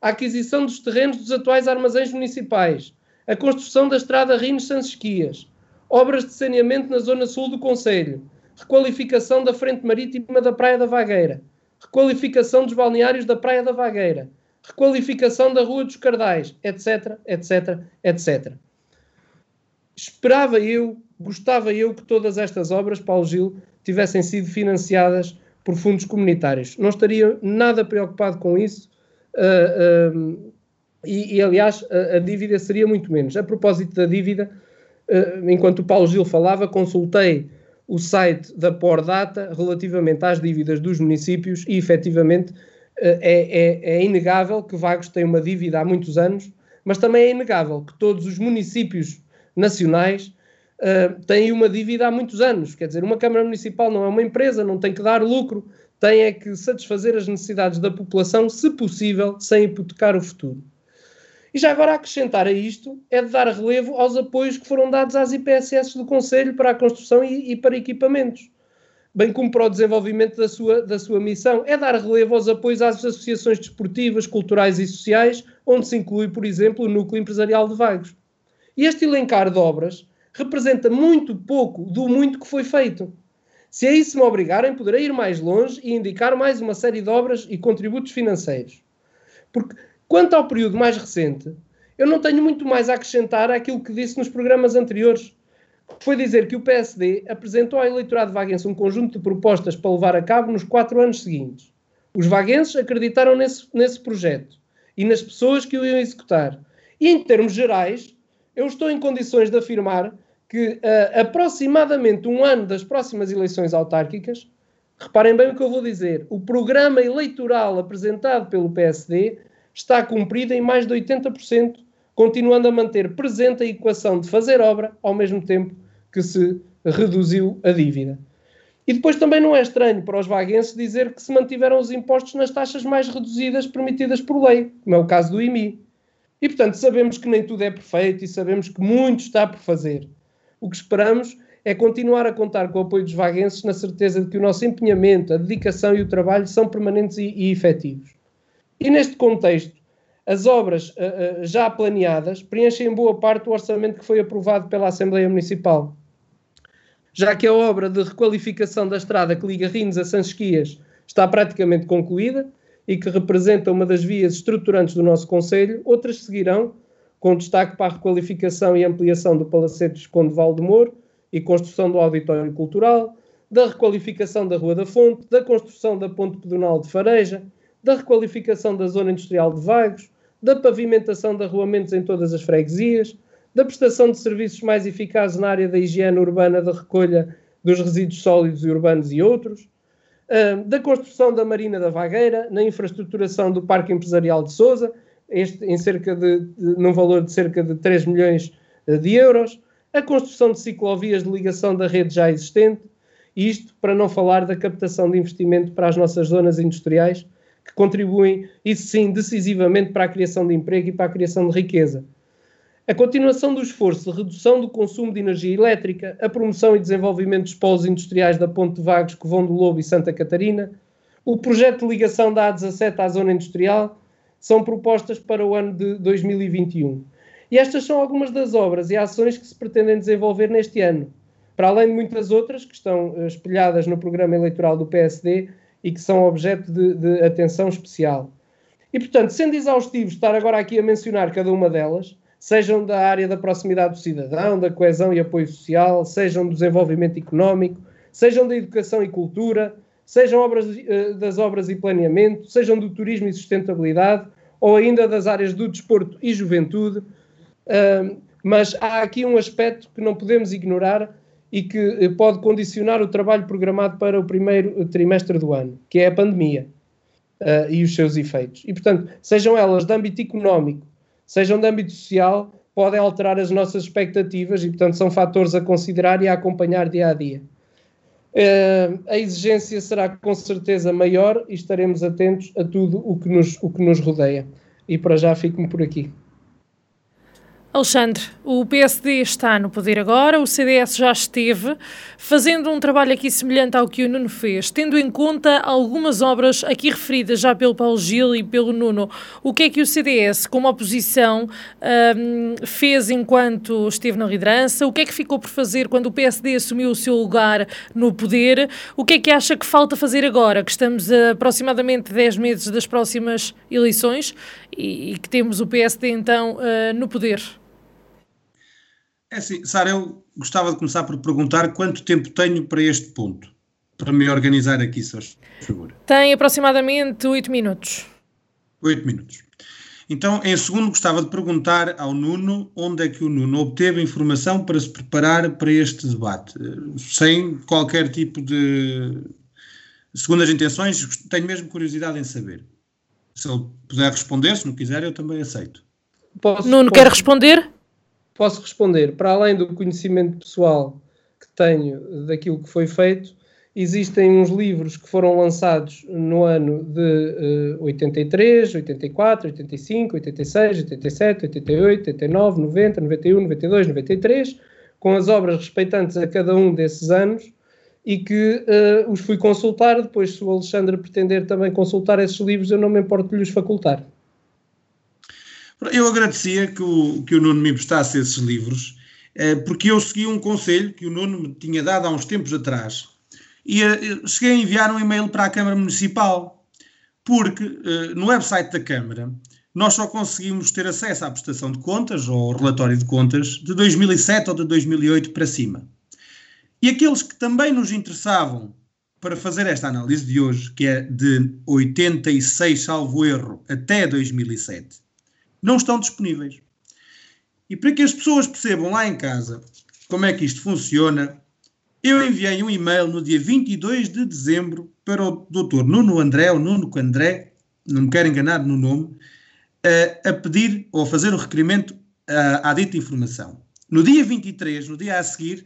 a aquisição dos terrenos dos atuais armazéns municipais, a construção da estrada Rines-Sansesquias, obras de saneamento na zona sul do Conselho, requalificação da frente marítima da Praia da Vagueira, requalificação dos balneários da Praia da Vagueira, requalificação da Rua dos Cardais, etc, etc, etc. Esperava eu, gostava eu que todas estas obras, Paulo Gil, tivessem sido financiadas por fundos comunitários. Não estaria nada preocupado com isso. Uh, uh, e, e, aliás, a, a, dívida seria muito menos. A propósito da dívida, uh, enquanto o Paulo Gil falava, consultei o site da Pordata relativamente às dívidas dos municípios e, efetivamente, é, é, é inegável que Vagos tem uma dívida há muitos anos, mas também é inegável que todos os municípios nacionais uh, têm uma dívida há muitos anos. Quer dizer, uma Câmara Municipal não é uma empresa, não tem que dar lucro, tem é que satisfazer as necessidades da população, se possível, sem hipotecar o futuro. E já agora acrescentar a isto é de dar relevo aos apoios que foram dados às IPSS do Conselho para a construção e, e para equipamentos, bem como para o desenvolvimento da sua, da sua missão. É dar relevo aos apoios às associações desportivas, culturais e sociais, onde se inclui, por exemplo, o núcleo empresarial de Vagos. E este elencar de obras representa muito pouco do muito que foi feito. Se a isso me obrigarem, poderei ir mais longe e indicar mais uma série de obras e contributos financeiros. Porque, quanto ao período mais recente, eu não tenho muito mais a acrescentar àquilo que disse nos programas anteriores. Foi dizer que o PSD apresentou ao eleitorado vaguense um conjunto de propostas para levar a cabo nos quatro anos seguintes. Os vaguenses acreditaram nesse, nesse projeto e nas pessoas que o iam executar. E, em termos gerais, eu estou em condições de afirmar que uh, aproximadamente um ano das próximas eleições autárquicas, reparem bem o que eu vou dizer, o programa eleitoral apresentado pelo PSD está cumprido em mais de 80%, continuando a manter presente a equação de fazer obra ao mesmo tempo que se reduziu a dívida. E depois também não é estranho para os vaguenses dizer que se mantiveram os impostos nas taxas mais reduzidas permitidas por lei, como é o caso do IMI. E, portanto, sabemos que nem tudo é perfeito e sabemos que muito está por fazer. O que esperamos é continuar a contar com o apoio dos vaguenses na certeza de que o nosso empenhamento, a dedicação e o trabalho são permanentes e, e efetivos. E neste contexto, as obras uh, uh, já planeadas preenchem em boa parte o orçamento que foi aprovado pela Assembleia Municipal. Já que a obra de requalificação da estrada que liga Rines a Sansquias está praticamente concluída, e que representa uma das vias estruturantes do nosso Conselho, outras seguirão, com destaque para a requalificação e ampliação do Palacete Conde Valdemoro e construção do Auditório Cultural, da requalificação da Rua da Fonte, da construção da Ponte Pedonal de Fareja, da requalificação da Zona Industrial de Vagos, da pavimentação de arruamentos em todas as freguesias, da prestação de serviços mais eficazes na área da higiene urbana da recolha dos resíduos sólidos e urbanos e outros, da construção da Marina da Vagueira, na infraestruturação do Parque Empresarial de Sousa, este em cerca de, num valor de cerca de 3 milhões eh, de euros, a construção de ciclovias de ligação da rede já existente, isto para não falar da captação de investimento para as nossas zonas industriais, que contribuem, isso sim, decisivamente para a criação de emprego e para a criação de riqueza. A continuação do esforço de redução do consumo de energia elétrica, a promoção e desenvolvimento dos polos industriais da Ponte de Vagos, Covão do Lobo e Santa Catarina, o projeto de ligação da A17 à zona industrial, são propostas para o ano de 2021. E estas são algumas das obras e ações que se pretendem desenvolver neste ano, para além de muitas outras que estão eh, espelhadas no programa eleitoral do PSD e que são objeto de, de atenção especial. E, portanto, sendo exaustivo estar agora aqui a mencionar cada uma delas, sejam da área da proximidade do cidadão, da coesão e apoio social, sejam do desenvolvimento económico, sejam da educação e cultura, sejam obras, uh, das obras e planeamento, sejam do turismo e sustentabilidade, ou ainda das áreas do desporto e juventude. Uh, mas há aqui um aspecto que não podemos ignorar e que uh, pode condicionar o trabalho programado para o primeiro trimestre do ano, que é a pandemia e os seus efeitos. E, portanto, sejam elas de âmbito económico, sejam de âmbito social, podem alterar as nossas expectativas e, portanto, são fatores a considerar e a acompanhar dia a dia. Uh, a exigência será com certeza maior e estaremos atentos a tudo o que nos, o que nos rodeia. E para já fico-me por aqui. Alexandre, o PSD está no poder agora, o CDS já esteve, fazendo um trabalho aqui semelhante ao que o Nuno fez, tendo em conta algumas obras aqui referidas já pelo Paulo Gil e pelo Nuno. O que é que o CDS, como oposição, um, fez enquanto esteve na liderança? O que é que ficou por fazer quando o PSD assumiu o seu lugar no poder? O que é que acha que falta fazer agora, que estamos a aproximadamente 10 meses das próximas eleições e, que temos o PSD então uh, no poder? É assim, Sara, eu gostava de começar por perguntar quanto tempo tenho para este ponto, para me organizar aqui, se favor. Tem aproximadamente 8 minutos. 8 minutos. Então, em segundo, gostava de perguntar ao Nuno onde é que o Nuno obteve informação para se preparar para este debate, sem qualquer tipo de segundas intenções, tenho mesmo curiosidade em saber. Se ele puder responder, se não quiser, eu também aceito. Posso, Nuno posso... quer responder? Posso responder, para além do conhecimento pessoal que tenho daquilo que foi feito, existem uns livros que foram lançados no ano de uh, 83, 84, 85, 86, 87, 88, 89, 90, 91, 92, 93, com as obras respeitantes a cada um desses anos e que uh, os fui consultar. Depois, se o Alexandre pretender também consultar esses livros, eu não me importo de lhes facultar. Eu agradecia que o, que o Nuno me emprestasse esses livros, eh, porque eu segui um conselho que o Nuno me tinha dado há uns tempos atrás. E eh, cheguei a enviar um e-mail para a Câmara Municipal, porque eh, no website da Câmara nós só conseguimos ter acesso à prestação de contas ou ao relatório de contas de 2007 ou de 2008 para cima. E aqueles que também nos interessavam para fazer esta análise de hoje, que é de 86, salvo erro, até 2007, não estão disponíveis. E para que as pessoas percebam lá em casa como é que isto funciona, eu enviei um e-mail no dia 22 de dezembro para o Dr. Nuno André, ou Nuno André, não me quero enganar no nome, a, a pedir ou a fazer o requerimento à, à dita informação. No dia 23, no dia a seguir,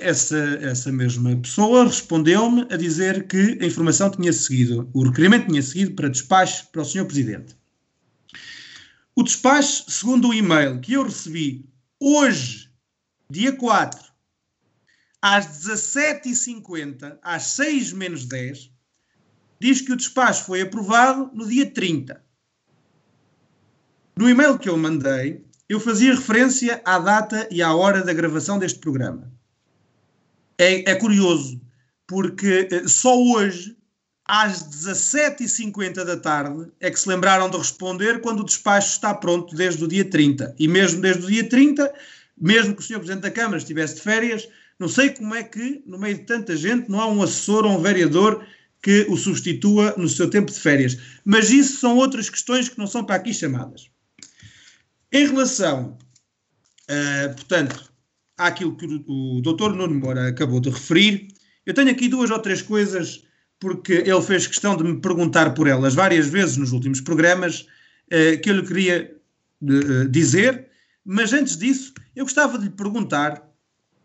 essa, essa mesma pessoa respondeu-me a dizer que a informação tinha seguido, o requerimento tinha seguido para despacho para o Sr. Presidente. O despacho, segundo o e-mail que eu recebi hoje, dia 4, às 17h50, às 6 menos 10, diz que o despacho foi aprovado no dia 30. No e-mail que eu mandei, eu fazia referência à data e à hora da gravação deste programa. É, é curioso, porque eh, só hoje às 17h50 da tarde é que se lembraram de responder quando o despacho está pronto desde o dia 30. E mesmo desde o dia 30, mesmo que o Sr. Presidente da Câmara estivesse de férias, não sei como é que, no meio de tanta gente, não há um assessor ou um vereador que o substitua no seu tempo de férias. Mas isso são outras questões que não são para aqui chamadas. Em relação, uh, portanto, àquilo que o, o Dr. Nuno Moura acabou de referir, eu tenho aqui duas ou três coisas porque ele fez questão de me perguntar por elas várias vezes nos últimos programas, eh, que eu lhe queria eh, dizer, mas antes disso, eu gostava de lhe perguntar,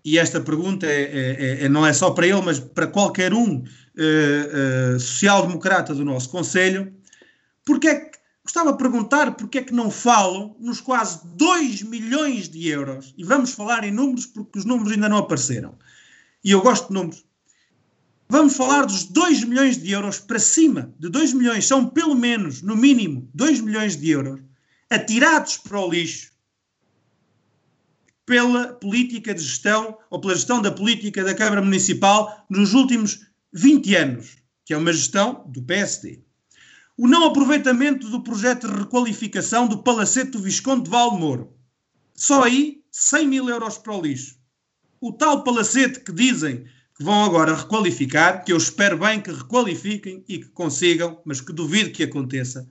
e esta pergunta é, é, é não é só para ele, mas para qualquer um eh, social-democrata do nosso Conselho, porque é que, gostava de perguntar porque é que não falam nos quase 2 milhões de euros, e vamos falar em números porque os números ainda não apareceram, e eu gosto de números, Vamos falar dos 2 milhões de euros para cima de 2 milhões, são pelo menos, no mínimo, 2 milhões de euros atirados para o lixo pela política de gestão ou pela gestão da política da Câmara Municipal nos últimos 20 anos, que é uma gestão do PSD. O não aproveitamento do projeto de requalificação do Palacete do Visconde de Valmoro. Só aí 100 mil euros para o lixo. O tal palacete que dizem que vão agora requalificar, que eu espero bem que requalifiquem e que consigam, mas que duvido que aconteça,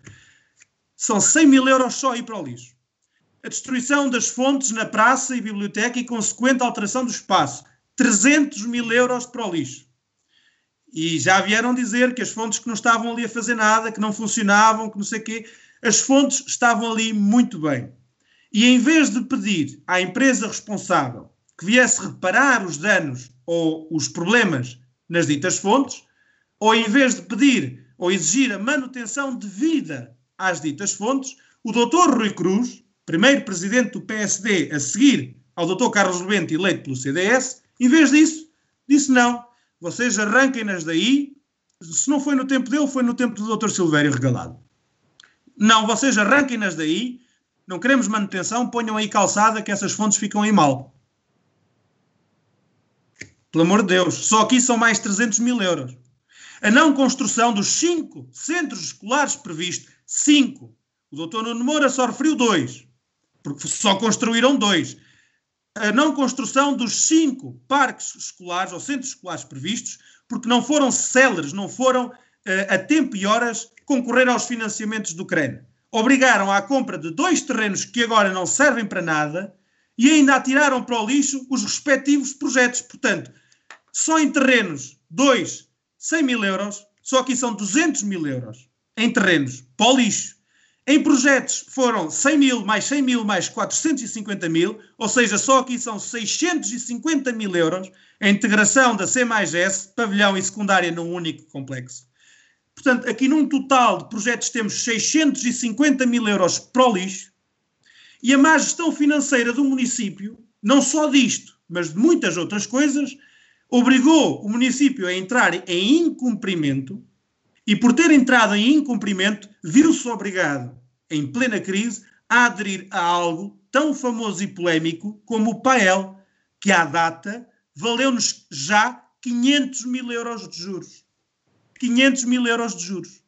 são 100 mil euros só aí para o lixo. A destruição das fontes na praça e biblioteca e consequente alteração do espaço, 300 mil euros para o lixo. E já vieram dizer que as fontes que não estavam ali a fazer nada, que não funcionavam, que não sei o quê, as fontes estavam ali muito bem. E em vez de pedir à empresa responsável que viesse reparar os danos ou os problemas nas ditas fontes, ou em vez de pedir ou exigir a manutenção devida às ditas fontes, o doutor Rui Cruz, primeiro presidente do PSD a seguir ao doutor Carlos Rebento eleito pelo CDS, em vez disso, disse não, vocês arranquem-nas daí, se não foi no tempo dele, foi no tempo do doutor Silvério Regalado. Não, vocês arranquem-nas daí, não queremos manutenção, ponham aí calçada que essas fontes ficam aí mal. Pelo amor de Deus, só aqui são mais 300 mil euros. A não construção dos cinco centros escolares previstos, cinco. O doutor Nuno Moura só referiu dois, porque só construíram dois. A não construção dos cinco parques escolares ou centros escolares previstos, porque não foram céleres, não foram uh, a tempo e horas concorrer aos financiamentos do CREN obrigaram à compra de dois terrenos que agora não servem para nada e ainda atiraram para o lixo os respectivos projetos. Portanto, só em terrenos, dois, 100 mil euros, só aqui são 200 mil euros em terrenos para o lixo. Em projetos foram 100 mil, mais 100 mil, mais 450 mil, ou seja, só aqui são 650 mil euros a integração da C mais S, pavilhão e secundária num único complexo. Portanto, aqui num total de projetos temos 650 mil euros para o lixo e a má gestão financeira do município, não só disto, mas de muitas outras coisas, obrigou o município a entrar em incumprimento e, por ter entrado em incumprimento, viu-se obrigado, em plena crise, a aderir a algo tão famoso e polémico como o PAEL, que à data valeu-nos já 500 mil euros de juros. 500 mil euros de juros.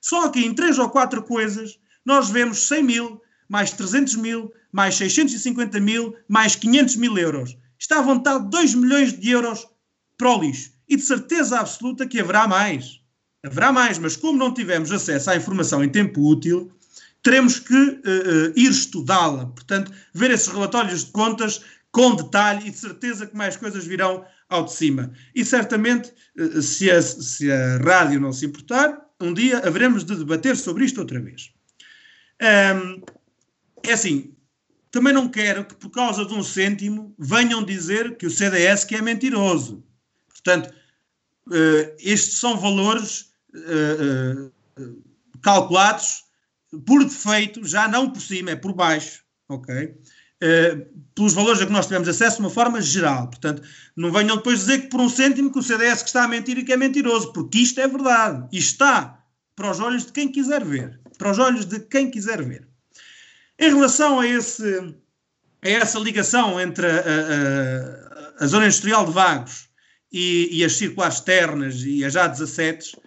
Só que em três ou quatro coisas nós vemos 100 mil, mais 300 mil, mais 650 mil, mais 500 mil euros. Está à vontade 2 milhões de euros para o lixo. E de certeza absoluta que haverá mais. Haverá mais, mas como não tivemos acesso à informação em tempo útil, teremos que uh, uh, ir estudá-la. Portanto, ver esses relatórios de contas com detalhe e de certeza que mais coisas virão ao de cima. E certamente, eh, se a, se a rádio não se importar, um dia haveremos de debater sobre isto outra vez. Um, é assim, também não quero que por causa de um cêntimo venham dizer que o CDS que é mentiroso. Portanto, uh, estes são valores uh, uh, calculados por defeito, já não por cima, é por baixo, ok? Pelos valores a que nós tivemos acesso de uma forma geral. Portanto, não venham depois dizer que por um cêntimo que o CDS que está a mentir e que é mentiroso, porque isto é verdade. E está para os olhos de quem quiser ver. Para os olhos de quem quiser ver. Em relação a, esse, a essa ligação entre a, a, a zona industrial de Vagos e, e, as circulares externas e as A17,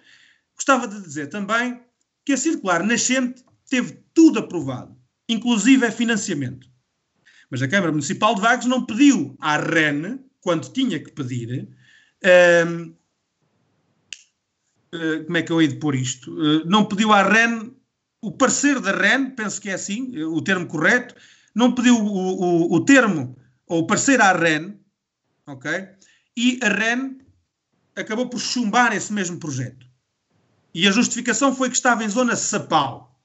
gostava de dizer também que a circular nascente teve tudo aprovado, inclusive é financiamento. Mas a Câmara Municipal de Vagos não pediu à REN, quando tinha que pedir, uh, uh, como é que eu hei de pôr isto? Uh, não pediu à REN o parecer da REN, penso que é assim, o termo correto, não pediu o, o, o termo ou o parecer à REN, ok? E a REN acabou por chumbar esse mesmo projeto. E a justificação foi que estava em zona sapal.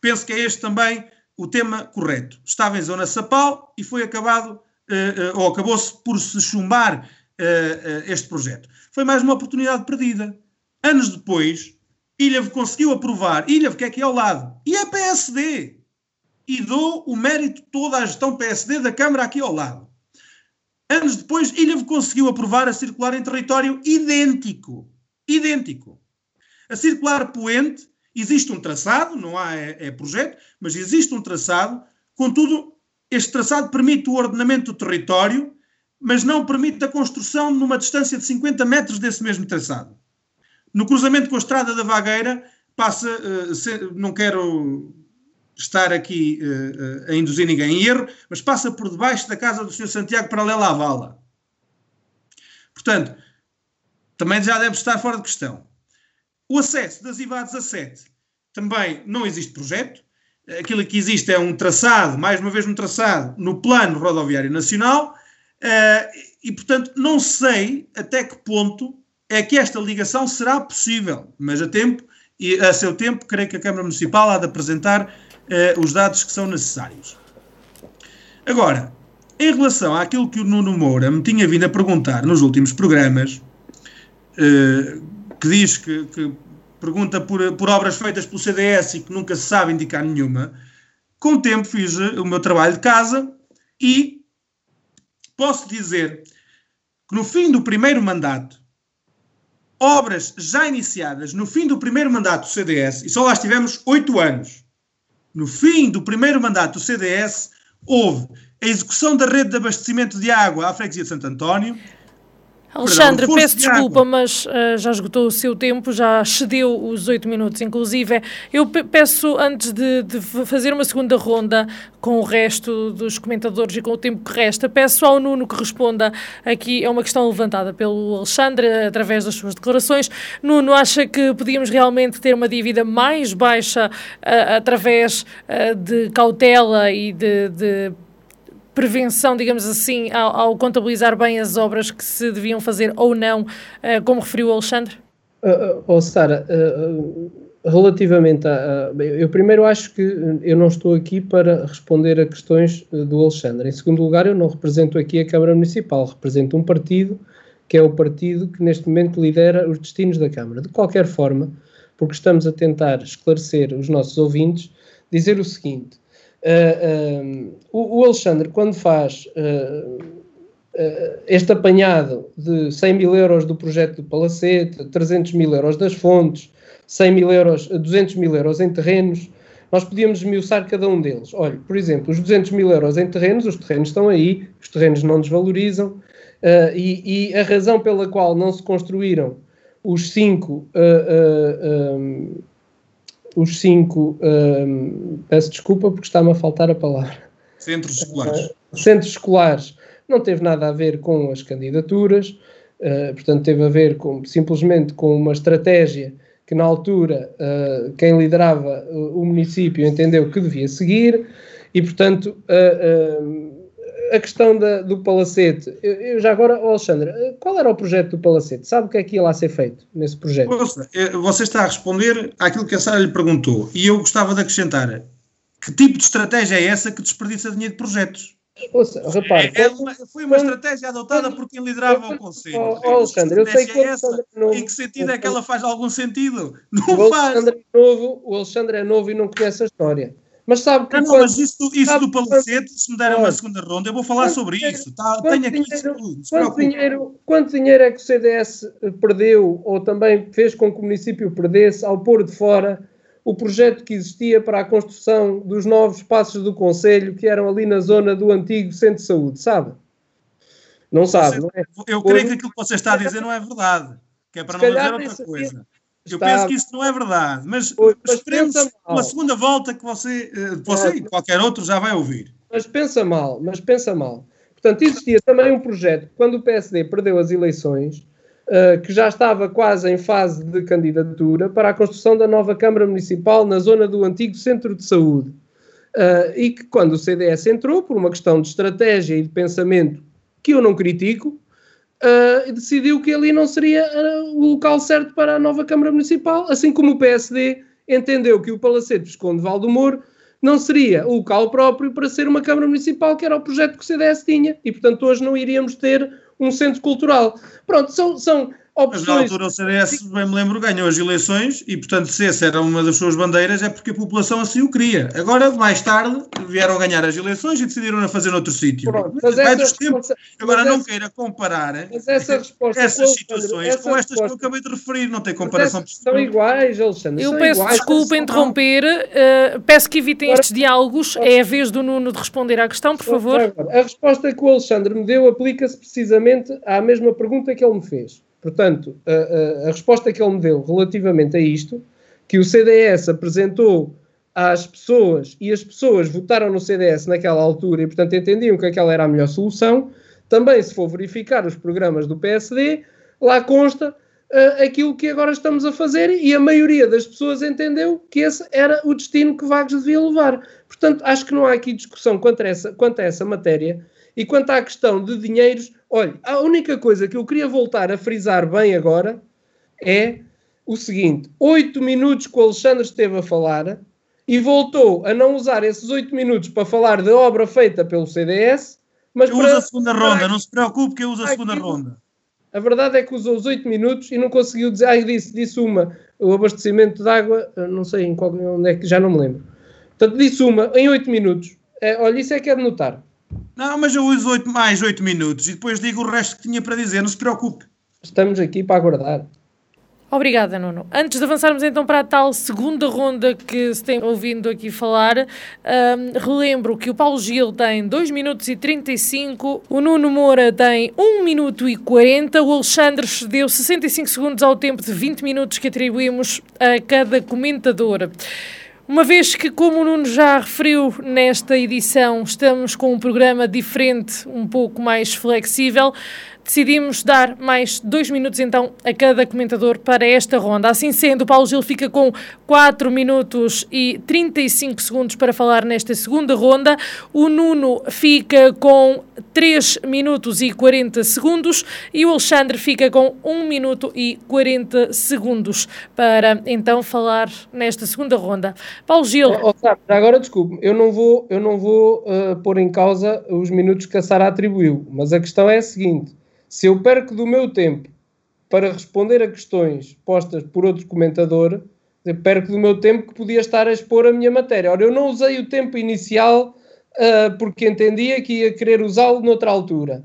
Penso que é este também o tema correto. Estava em zona sapal e foi acabado, uh, uh, ou acabou-se por se chumbar uh, este projeto. Foi mais uma oportunidade perdida. Anos depois, Ilhavo conseguiu aprovar, Ilhavo que é aqui ao lado, e é PSD. E dou o mérito toda à gestão PSD da Câmara aqui ao lado. Anos depois, Ilhavo conseguiu aprovar a circular em território idêntico. Idêntico. A circular poente Existe um traçado, não há é, é projeto, mas existe um traçado. Contudo, este traçado permite o ordenamento do território, mas não permite a construção numa distância de 50 metros desse mesmo traçado. No cruzamento com a Estrada da Vagueira, passa, não quero estar aqui a induzir ninguém em erro, mas passa por debaixo da casa do Sr. Santiago paralela à vala. Portanto, também já deve estar fora de questão. O acesso das IVADs a 7 também não existe projeto. Aquilo que existe é um traçado, mais uma vez um traçado, no plano rodoviário nacional, e portanto não sei até que ponto é que esta ligação será possível, mas a tempo e a seu tempo creio que a Câmara Municipal há de apresentar os dados que são necessários. Agora, em relação àquilo que o Nuno Moura me tinha vindo a perguntar nos últimos programas, que diz que, que pergunta por, por, obras feitas pelo CDS e que nunca se sabe indicar nenhuma, com o tempo fiz o meu trabalho de casa e posso dizer que no fim do primeiro mandato, obras já iniciadas no fim do primeiro mandato do CDS, e só lá estivemos oito anos, no fim do primeiro mandato do CDS, houve a execução da rede de abastecimento de água à freguesia de Santo António, Alexandre, Perdão, peço desculpa, mas uh, já esgotou o seu tempo, já cedeu os oito minutos, inclusive. Eu peço, antes de, de, fazer uma segunda ronda com o resto dos comentadores e com o tempo que resta, peço ao Nuno que responda aqui a uma questão levantada pelo Alexandre através das suas declarações. Nuno, acha que podíamos realmente ter uma dívida mais baixa uh, através uh, de cautela e de, de prevenção, digamos assim, ao, ao, contabilizar bem as obras que se deviam fazer ou não, uh, como referiu o Alexandre? Uh, oh, Sara, uh, relativamente a, a, Eu primeiro acho que eu não estou aqui para responder a questões do Alexandre. Em segundo lugar, eu não represento aqui a Câmara Municipal, represento um partido que é o partido que neste momento lidera os destinos da Câmara. De qualquer forma, porque estamos a tentar esclarecer os nossos ouvintes, dizer o seguinte: Uh, o, o, Alexandre, quando faz uh, este apanhado de 100 mil euros do projeto do Palacete, 300 mil euros das fontes, 100 mil euros, 200 mil euros em terrenos, nós podíamos esmiuçar cada um deles. Olha, por exemplo, os 200 mil euros em terrenos, os terrenos estão aí, os terrenos não desvalorizam, uh, e, e, a razão pela qual não se construíram os cinco uh, uh, um, os cinco, um, peço desculpa porque está-me a faltar a palavra. Centros escolares. Uh, centros escolares não teve nada a ver com as candidaturas, uh, portanto, teve a ver com, simplesmente com uma estratégia que na altura uh, quem liderava o município entendeu que devia seguir e, portanto, a questão da, do Palacete, eu, eu, já agora, oh Alexandre, qual era o projeto do Palacete? Sabe o que é que ia lá ser feito nesse projeto? Eh, você está a responder àquilo que a Sara lhe perguntou e eu gostava de acrescentar que tipo de estratégia é essa que desperdiça dinheiro de projetos? Ouça, repare, é, é uma, foi uma quando, estratégia adotada quando, por quem liderava quando, o Conselho. Oh, oh, Alexandre, eu sei que é essa, novo, em que sentido é que ela faz algum sentido? Não o faz. Alexandre é novo, o Alexandre é novo e não conhece a história. Mas sabe que. Não, não mas isso, isso do palacete, se me der uma segunda ronda, eu vou falar sobre dinheiro, isso. Tá, tenho aqui dinheiro, isso quanto dinheiro, quanto dinheiro é que o CDS perdeu, ou também fez com que o município perdesse, ao pôr de fora o projeto que existia para a construção dos novos espaços do Conselho, que eram ali na zona do antigo Centro de Saúde, sabe? Não sabe, não é? Eu creio que aquilo que você está a dizer não é verdade, que é para não dizer outra coisa. Eu está... penso que isso não é verdade, mas, pois, mas esperemos uma segunda volta que você, eh, você e qualquer outro já vai ouvir. Mas pensa mal, mas pensa mal. Portanto, existia também um projeto, quando o PSD perdeu as eleições, uh, que já estava quase em fase de candidatura para a construção da nova Câmara Municipal na zona do antigo Centro de Saúde. Uh, e que quando o CDS entrou, por uma questão de estratégia e de pensamento que eu não critico, uh, decidiu que ali não seria uh, o local certo para a nova Câmara Municipal, assim como o PSD entendeu que o Palacete Visconde Valdemoro não seria o local próprio para ser uma Câmara Municipal, que era o projeto que o CDS tinha, e portanto hoje não iríamos ter um centro cultural. Pronto, são, são opções. Mas na altura o CDS, bem me lembro, ganhou as eleições e, portanto, se essa era uma das suas bandeiras, é porque a população assim o queria. Agora, mais tarde, vieram ganhar as eleições e decidiram a fazer noutro sítio. Agora, não essa, queira comparar essa resposta, essas situações essa com estas resposta, que eu acabei de referir. Não tem comparação São iguais, Alexandre. Eu peço iguais, desculpa interromper, uh, peço que evitem estes diálogos. É a vez do Nuno de responder à questão, por favor. A resposta que o Alexandre me deu aplica-se precisamente à mesma pergunta que ele me fez. Portanto, a, a, a, resposta que ele me deu relativamente a isto que o CDS apresentou às pessoas e as pessoas votaram no CDS naquela altura e, portanto, entendiam que aquela era a melhor solução. Também, se for verificar os programas do PSD, lá consta uh, aquilo que agora estamos a fazer e a maioria das pessoas entendeu que esse era o destino que Vagos devia levar. Portanto, acho que não há aqui discussão quanto a essa, quanto a essa matéria e quanto à questão de dinheiros. Olha, a única coisa que eu queria voltar a frisar bem agora é o seguinte: oito minutos que o Alexandre esteve a falar e voltou a não usar esses oito minutos para falar de obra feita pelo CDS. Mas eu uso a segunda ronda, não se preocupe que eu uso a segunda ronda. A verdade é que usou os 8 minutos e não conseguiu dizer. Ah, disse, disse uma, o abastecimento de água, não sei em qual, onde é que, já não me lembro. Portanto, disse uma em 8 minutos. É, olha, isso é que é de notar. Não, mas eu uso 8, mais 8 minutos e depois digo o resto que tinha para dizer, não se preocupe. Estamos aqui para aguardar. Obrigada, Nuno. Antes de avançarmos então para a tal segunda ronda que se tem ouvindo aqui falar, um, relembro que o Paulo Gil tem 2 minutos e 35, o Nuno Moura tem 1 minuto e 40, o Alexandre cedeu 65 segundos ao tempo de 20 minutos que atribuímos a cada comentador. Uma vez que, como o Nuno já referiu nesta edição, estamos com um programa diferente, um pouco mais flexível, decidimos dar mais dois minutos então a cada comentador para esta ronda. Assim sendo, Paulo Gil fica com 4 minutos e 35 segundos para falar nesta segunda ronda. O Nuno fica com 3 minutos e 40 segundos e o Alexandre fica com 1 minuto e 40 segundos para então falar nesta segunda ronda. Paulo Gil. Oh, oh, agora desculpe, eu não vou, eu não vou uh, pôr em causa os minutos que a Sara atribuiu, mas a questão é a seguinte se eu perco do meu tempo para responder a questões postas por outro comentador, perco do meu tempo que podia estar a expor a minha matéria. Ora, eu não usei o tempo inicial uh, porque entendia que ia querer usá-lo noutra altura.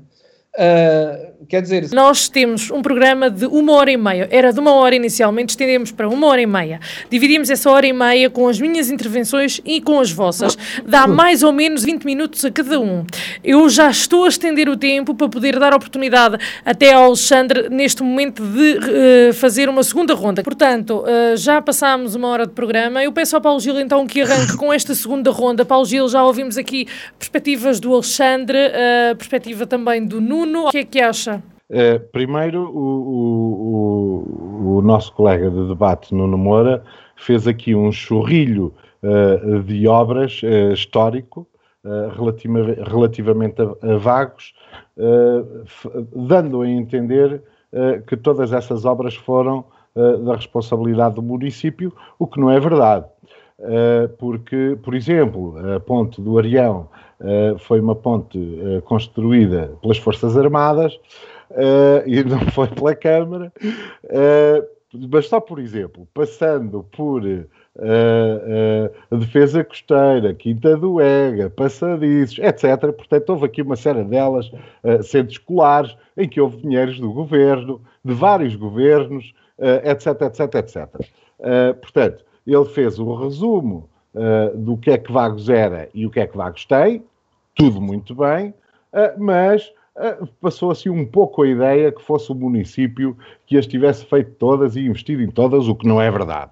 Uh, quer dizer, nós temos um programa de uma hora e meia. Era de uma hora inicialmente, estendemos para uma hora e meia. Dividimos essa hora e meia com as minhas intervenções e com as vossas. Dá mais ou menos 20 minutos a cada um. Eu já estou a estender o tempo para poder dar oportunidade até ao Alexandre, neste momento, de uh, fazer uma segunda ronda. Portanto, uh, já passámos uma hora de programa. Eu peço ao Paulo Gil então que arranque com esta segunda ronda. Paulo Gil, já ouvimos aqui perspectivas do Alexandre, perspectiva também do Nuno. Nuno, o que é que acha? Uh, primeiro, o, o, o, nosso colega de debate, Nuno Moura, fez aqui um churrilho uh, de obras uh, histórico relativa, relativamente a, a vagos, dando a entender que todas essas obras foram da responsabilidade do município, o que não é verdade. porque, por exemplo, a ponte do Arião foi uma ponte uh, construída pelas Forças Armadas uh, e não foi pela Câmara, mas só por exemplo, passando por a defesa costeira, Quinta do Ega, passadiços, etc. Portanto, houve aqui uma série delas, centros escolares, em que houve dinheiros do governo, de vários governos, etc, etc, etc. portanto, ele fez o resumo uh, do que é que Vagos era e o que é que Vagos tem, tudo muito bem, uh, mas uh, passou assim um pouco a ideia que fosse o município que as tivesse feito todas e investido em todas, o que não é verdade.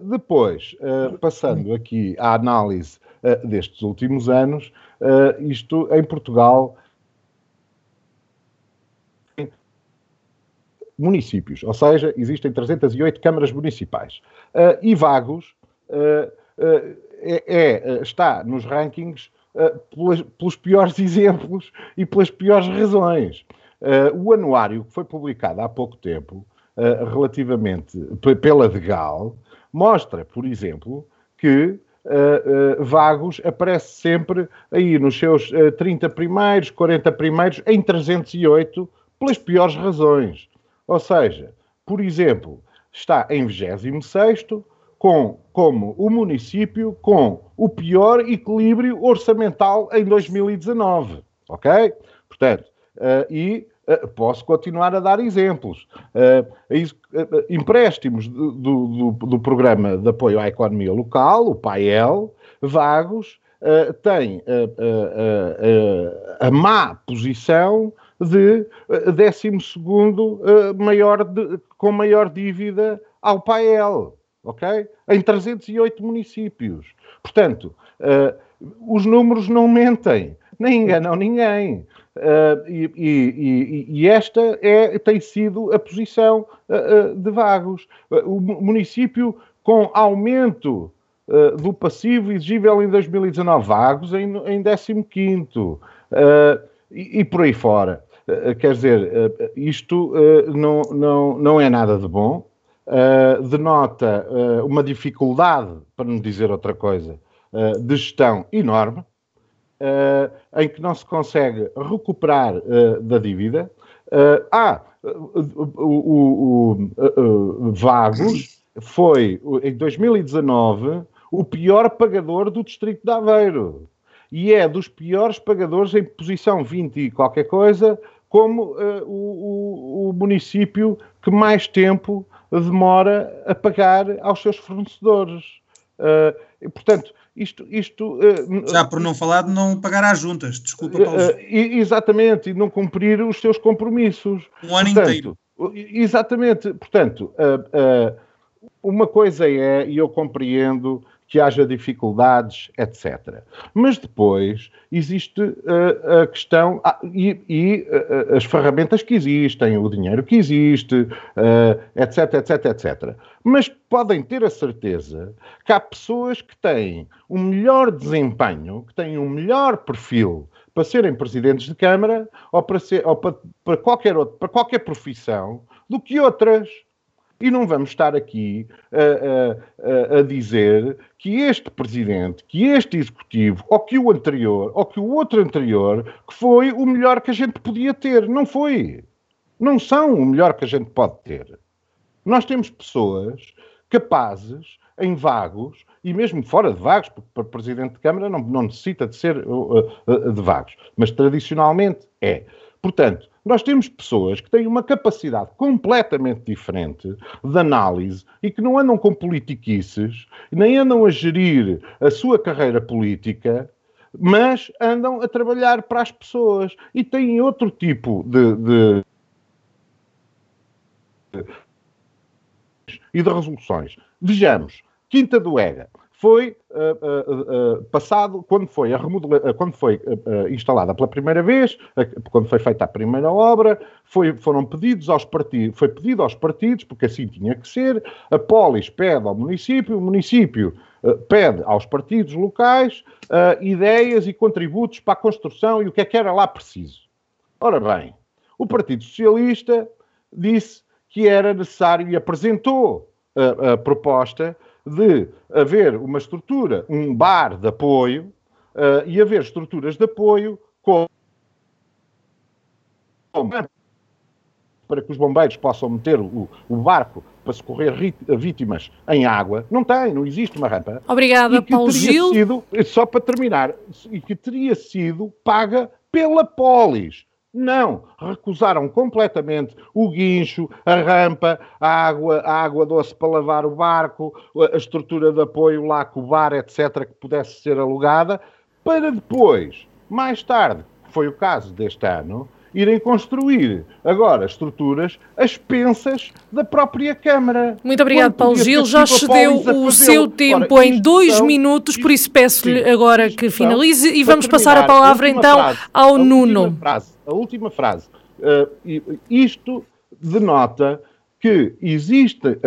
depois, passando aqui à análise destes últimos anos, isto em Portugal municípios, ou seja, existem 308 câmaras municipais. Uh, e Vagos uh, uh, é, é, está nos rankings pelos, pelos, piores *laughs* exemplos e pelas piores razões. o anuário que foi publicado há pouco tempo, relativamente pela Degal, mostra, por exemplo, que Uh, uh, Vagos aparece sempre aí nos seus uh, 30 primeiros, 40 primeiros, em 308, pelas piores razões. Ou seja, por exemplo, está em 26 com como o município com o pior equilíbrio orçamental em 2019, ok? Portanto, uh, e uh, posso continuar a dar exemplos. Uh, empréstimos do, do, do, programa de apoio à economia local, o PAEL, Vagos, tem a má posição de 12 uh, eh, maior de, com maior dívida ao PAEL. Ok? Em 308 municípios. Portanto, uh, os números não mentem, nem enganam ninguém. Uh, e, e, e, esta é, tem sido a posição uh, de Vagos. o município com aumento do passivo exigível em 2019, Vagos em, em 15º, e, e por aí fora. quer dizer, isto não, não, não é nada de bom, denota uma dificuldade, para não dizer outra coisa, de gestão enorme, uh, em que não se consegue recuperar uh, da dívida. Uh, ah, o, o, o Vagos foi, em 2019, o pior pagador do Distrito de Aveiro. E é dos piores pagadores em posição 20 e qualquer coisa, como o, o município que mais tempo demora a pagar aos seus fornecedores. Uh, portanto, isto, isto uh, já por não falar de não pagar às juntas, desculpa, Paulo. Uh, exatamente, e não cumprir os seus compromissos. Um ano portanto, inteiro. Exatamente, portanto, uma coisa é, e eu compreendo que haja dificuldades, etc. Mas depois existe uh, a questão ah, e, e uh, as ferramentas que existem, o dinheiro que existe, uh, etc, etc, etc. Mas podem ter a certeza que há pessoas que têm um melhor desempenho, que têm um melhor perfil para serem presidentes de Câmara ou para, ser, ou para, para qualquer, outro, para qualquer profissão do que outras. E não vamos estar aqui a, a, a, dizer que este presidente, que este executivo, ou que o anterior, ou que o outro anterior, que foi o melhor que a gente podia ter. Não foi. Não são o melhor que a gente pode ter. Nós temos pessoas capazes, em vagos, e mesmo fora de vagos, porque para presidente de Câmara não, não necessita de ser uh, uh, de vagos, mas tradicionalmente é. Portanto, nós temos pessoas que têm uma capacidade completamente diferente de análise e que não andam com politiquices, nem andam a gerir a sua carreira política, mas andam a trabalhar para as pessoas e têm outro tipo de, de e de resoluções. Vejamos, Quinta do Ega foi uh, uh, passado, quando foi, a remodela, quando foi instalada pela primeira vez, quando foi feita a primeira obra, foi, foram pedidos aos partidos, foi pedido aos partidos, porque assim tinha que ser, a Polis pede ao município, o município pede aos partidos locais ideias e contributos para a construção e o que é que era lá preciso. Ora bem, o Partido Socialista disse que era necessário e apresentou a, a proposta de haver uma estrutura, um bar de apoio uh, e haver estruturas de apoio com para que os bombeiros possam meter o, o barco para socorrer vítimas em água. Não tem, não existe uma rampa. Obrigada, Paulo Gil. Sido, só para terminar, e que teria sido paga pela Polis. Não, recusaram completamente o guincho, a rampa, a água, a água doce para lavar o barco, a estrutura de apoio lá com o bar, etc., que pudesse ser alugada, para depois, mais tarde, que foi o caso deste ano, irem construir agora estruturas às pensas da própria Câmara. Muito obrigado, Paulo Gil. Já excedeu o seu tempo Ora, em dois são, minutos, por isso peço-lhe agora que finalize e vamos passar a palavra a então frase, ao Nuno. Frase, a última frase. Uh, isto denota que, existe,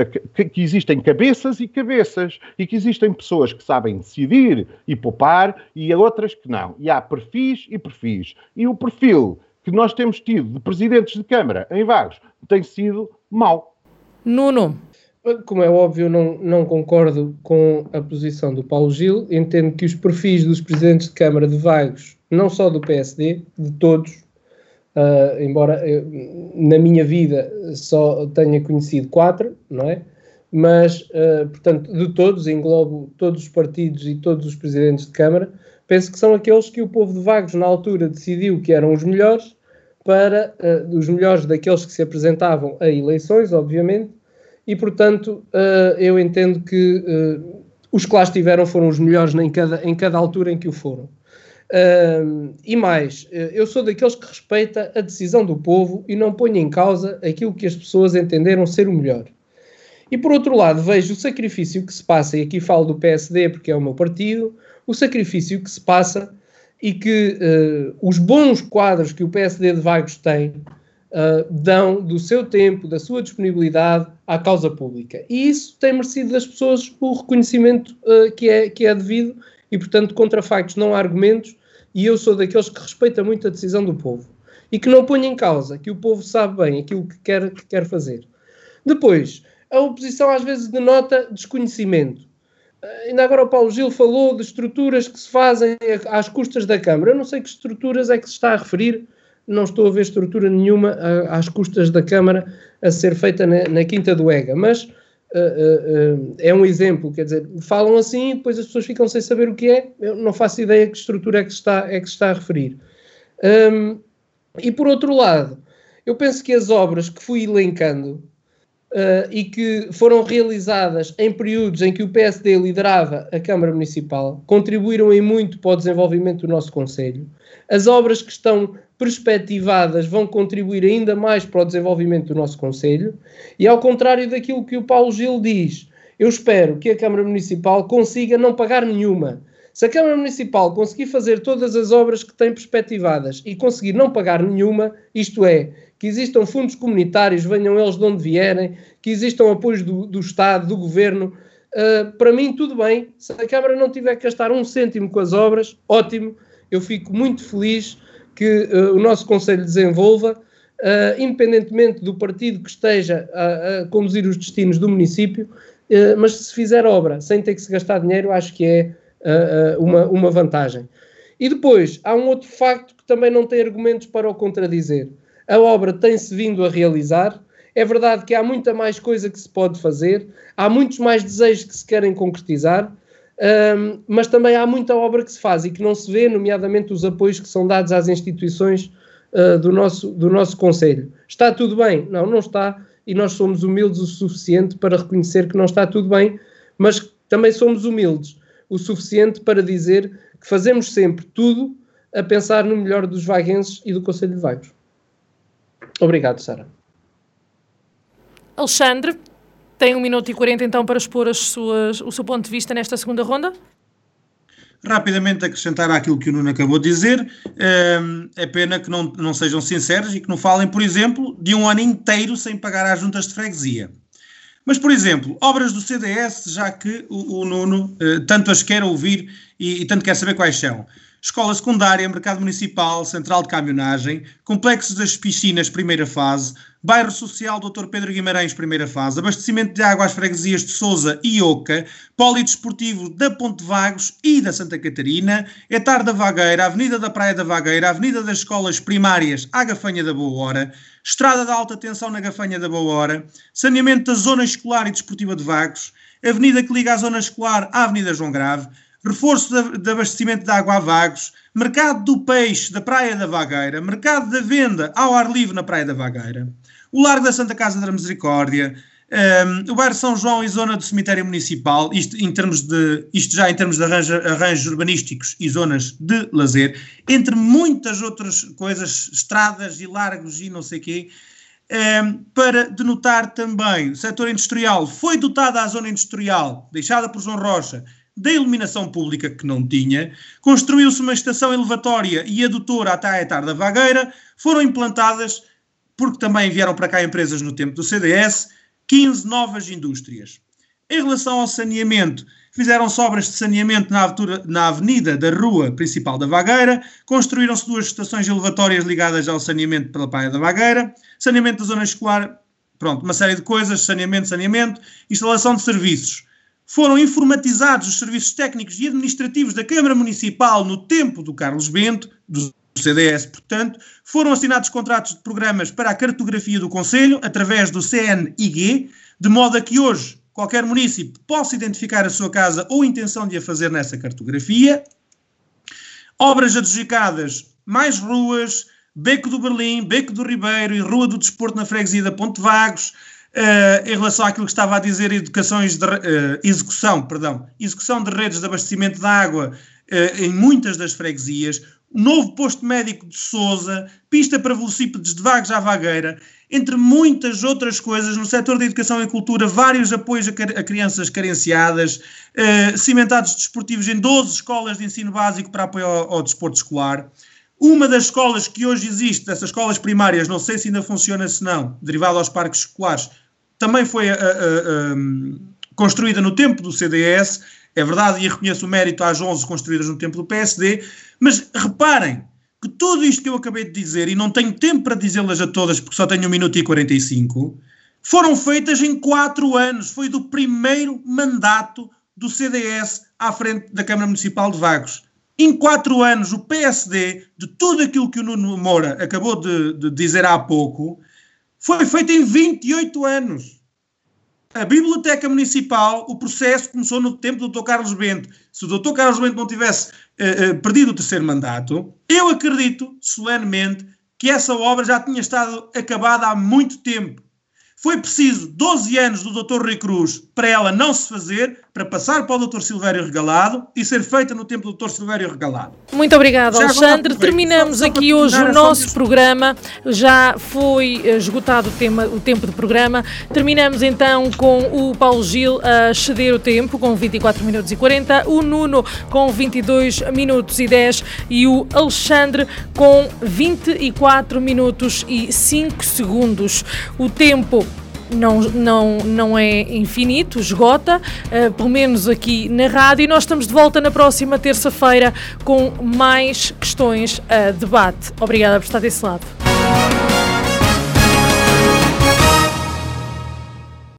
que existem cabeças e cabeças e que existem pessoas que sabem decidir e poupar e outras que não. E há perfis e perfis. E o perfil que nós temos tido de presidentes de Câmara em Vagos tem sido mau. Nuno. Como é óbvio, não, não concordo com a posição do Paulo Gil. Entendo que os perfis dos presidentes de Câmara de Vagos, não só do PSD, de todos, uh, embora eu, na minha vida só tenha conhecido quatro, não é? Mas, uh, portanto, de todos, englobo todos os partidos e todos os presidentes de Câmara, penso que são aqueles que o povo de Vagos na altura decidiu que eram os melhores para uh, os melhores daqueles que se apresentavam a eleições, obviamente, e portanto uh, eu entendo que uh, os que lá estiveram foram os melhores em cada, em cada altura em que o foram. e mais, eu sou daqueles que respeita a decisão do povo e não ponho em causa aquilo que as pessoas entenderam ser o melhor. E por outro lado, vejo o sacrifício que se passa, e aqui falo do PSD porque é o meu partido, o sacrifício que se passa e que uh, os bons quadros que o PSD de Vagos tem uh, dão do seu tempo, da sua disponibilidade à causa pública. E isso tem merecido das pessoas o reconhecimento uh, que, é, que é devido e, portanto, contra factos não há argumentos. E eu sou daqueles que respeita muito a decisão do povo e que não põe em causa que o povo sabe bem aquilo que quer, que quer fazer. Depois, a oposição às vezes denota desconhecimento. Uh, ainda agora o Paulo Gil falou de estruturas que se fazem às custas da Câmara. Eu não sei que estruturas é que se está a referir não estou a ver estrutura nenhuma a, às custas da Câmara a ser feita na, na Quinta do Ega, mas uh, uh, uh, é um exemplo, quer dizer, falam assim e depois as pessoas ficam sem saber o que é, eu não faço ideia que estrutura é que se está, é que está a referir. Um, e por outro lado, eu penso que as obras que fui elencando Uh, e que foram realizadas em períodos em que o PSD liderava a Câmara Municipal, contribuíram em muito para o desenvolvimento do nosso Conselho. As obras que estão perspectivadas vão contribuir ainda mais para o desenvolvimento do nosso Conselho. E ao contrário daquilo que o Paulo Gil diz, eu espero que a Câmara Municipal consiga não pagar nenhuma. Se a Câmara Municipal conseguir fazer todas as obras que tem perspectivadas e conseguir não pagar nenhuma, isto é, que existam fundos comunitários, venham eles de onde vierem, que existam apoios do, do Estado, do Governo, uh, para mim tudo bem. Se a Câmara não tiver que gastar um cêntimo com as obras, ótimo, eu fico muito feliz que uh, o nosso Conselho desenvolva, uh, independentemente do partido que esteja a, a conduzir os destinos do município, mas se fizer obra sem ter que se gastar dinheiro, acho que é uma, uma vantagem. E depois, há um outro facto que também não tem argumentos para o contradizer. A obra tem-se vindo a realizar, é verdade que há muita mais coisa que se pode fazer, há muitos mais desejos que se querem concretizar, um, mas também há muita obra que se faz e que não se vê, nomeadamente os apoios que são dados às instituições uh, do, nosso, do nosso Conselho. Está tudo bem? Não, não está, e nós somos humildes o suficiente para reconhecer que não está tudo bem, mas também somos humildes o suficiente para dizer que fazemos sempre tudo a pensar no melhor dos vaguenses e do Conselho de Vagos. Obrigado, Sara. Alexandre, tem um minuto e quarenta então para expor as suas, o seu ponto de vista nesta segunda ronda. Rapidamente acrescentar aquilo que o Nuno acabou de dizer, ehm, é pena que não, não sejam sinceros e que não falem, por exemplo, de um ano inteiro sem pagar às juntas de freguesia. Mas, por exemplo, obras do CDS, já que o, o Nuno eh, tanto as quer ouvir e, e tanto quer saber quais são escola secundária, mercado municipal, central de caminhonagem, complexos das piscinas, primeira fase, bairro social Dr. Pedro Guimarães, primeira fase, abastecimento de água às freguesias de Sousa e Oca, polidesportivo da Ponte Vagos e da Santa Catarina, Etar da Vagueira, Avenida da Praia da Vagueira, Avenida das Escolas Primárias à Gafanha da Boa Hora, Estrada de Alta Tensão na Gafanha da Boa Hora, saneamento da Zona Escolar e Desportiva de Vagos, Avenida que liga a Zona Escolar à Avenida João Grave, reforço de, abastecimento de água a vagos, mercado do peixe da Praia da Vagueira, mercado da venda ao ar livre na Praia da Vagueira, o Largo da Santa Casa da Misericórdia, um, o bairro São João e zona do cemitério municipal, isto, em termos de, isto já em termos de arranjo, arranjos urbanísticos e zonas de lazer, entre muitas outras coisas, estradas e largos e não sei quê, um, para denotar também o setor industrial. Foi dotada a zona industrial, deixada por João Rocha, da iluminação pública que não tinha, construiu-se uma estação elevatória e adutora até a etar da Vagueira, foram implantadas, porque também vieram para cá empresas no tempo do CDS, 15 novas indústrias. Em relação ao saneamento, fizeram-se obras de saneamento na, na avenida da rua principal da Vagueira, construíram-se duas estações elevatórias ligadas ao saneamento pela Praia da Vagueira, saneamento da zona escolar, pronto, uma série de coisas, saneamento, saneamento, instalação de serviços foram informatizados os serviços técnicos e administrativos da Câmara Municipal no tempo do Carlos Bento, do CDS, portanto, foram assinados contratos de programas para a cartografia do Conselho através do CNIG, de modo a que hoje qualquer município possa identificar a sua casa ou intenção de a fazer nessa cartografia. Obras adjudicadas, mais ruas, Beco do Berlim, Beco do Ribeiro e Rua do Desporto na freguesia da Ponte Vagos, Uh, em relação àquilo que estava a dizer, educações de, uh, execução, perdão, execução de redes de abastecimento de água uh, em muitas das freguesias, novo posto médico de Sousa, pista para velocípedes de Vagos à Vagueira, entre muitas outras coisas no setor da educação e cultura, vários apoios a, a crianças carenciadas, cimentados desportivos em 12 escolas de ensino básico para apoio ao, ao desporto escolar. Uma das escolas que hoje existe, dessas escolas primárias, não sei se ainda funciona, se não, derivado aos parques escolares, também foi a, a, construída no tempo do CDS, é verdade, e reconheço o mérito às 11 construídas no tempo do PSD, mas reparem, que tudo isto que eu acabei de dizer, e não tenho tempo para dizê-las a todas porque só tenho 1 minuto e 45, foram feitas em 4 anos. Foi do primeiro mandato do CDS à frente da Câmara Municipal de Vagos. Em 4 anos, o PSD, de tudo aquilo que o Nuno Moura acabou de, de dizer há pouco, foi feito em 28 anos a Biblioteca Municipal, o processo começou no tempo do Dr. Carlos Bento. Se o Dr. Carlos Bento não tivesse uh, uh, perdido o terceiro mandato, eu acredito solenemente que essa obra já tinha estado acabada há muito tempo. Foi preciso 12 anos do Dr. Rui Cruz para ela não se fazer, para passar para o Dr. Silvério Regalado e ser feita no tempo do Dr. Silvério Regalado. Muito obrigado, já Alexandre. Terminamos só, só aqui hoje o nosso programa. Já foi eh, esgotado o, tema, o tempo de programa. Terminamos então com o Paulo Gil a ceder o tempo, com 24 minutos e 40, o Nuno com 22 minutos e 10 e o Alexandre com 24 minutos e 5 segundos. O tempo não, não, não é infinito, esgota, uh, pelo menos aqui na rádio. E nós estamos de volta na próxima terça-feira com mais questões a debate. Obrigada por estar desse lado.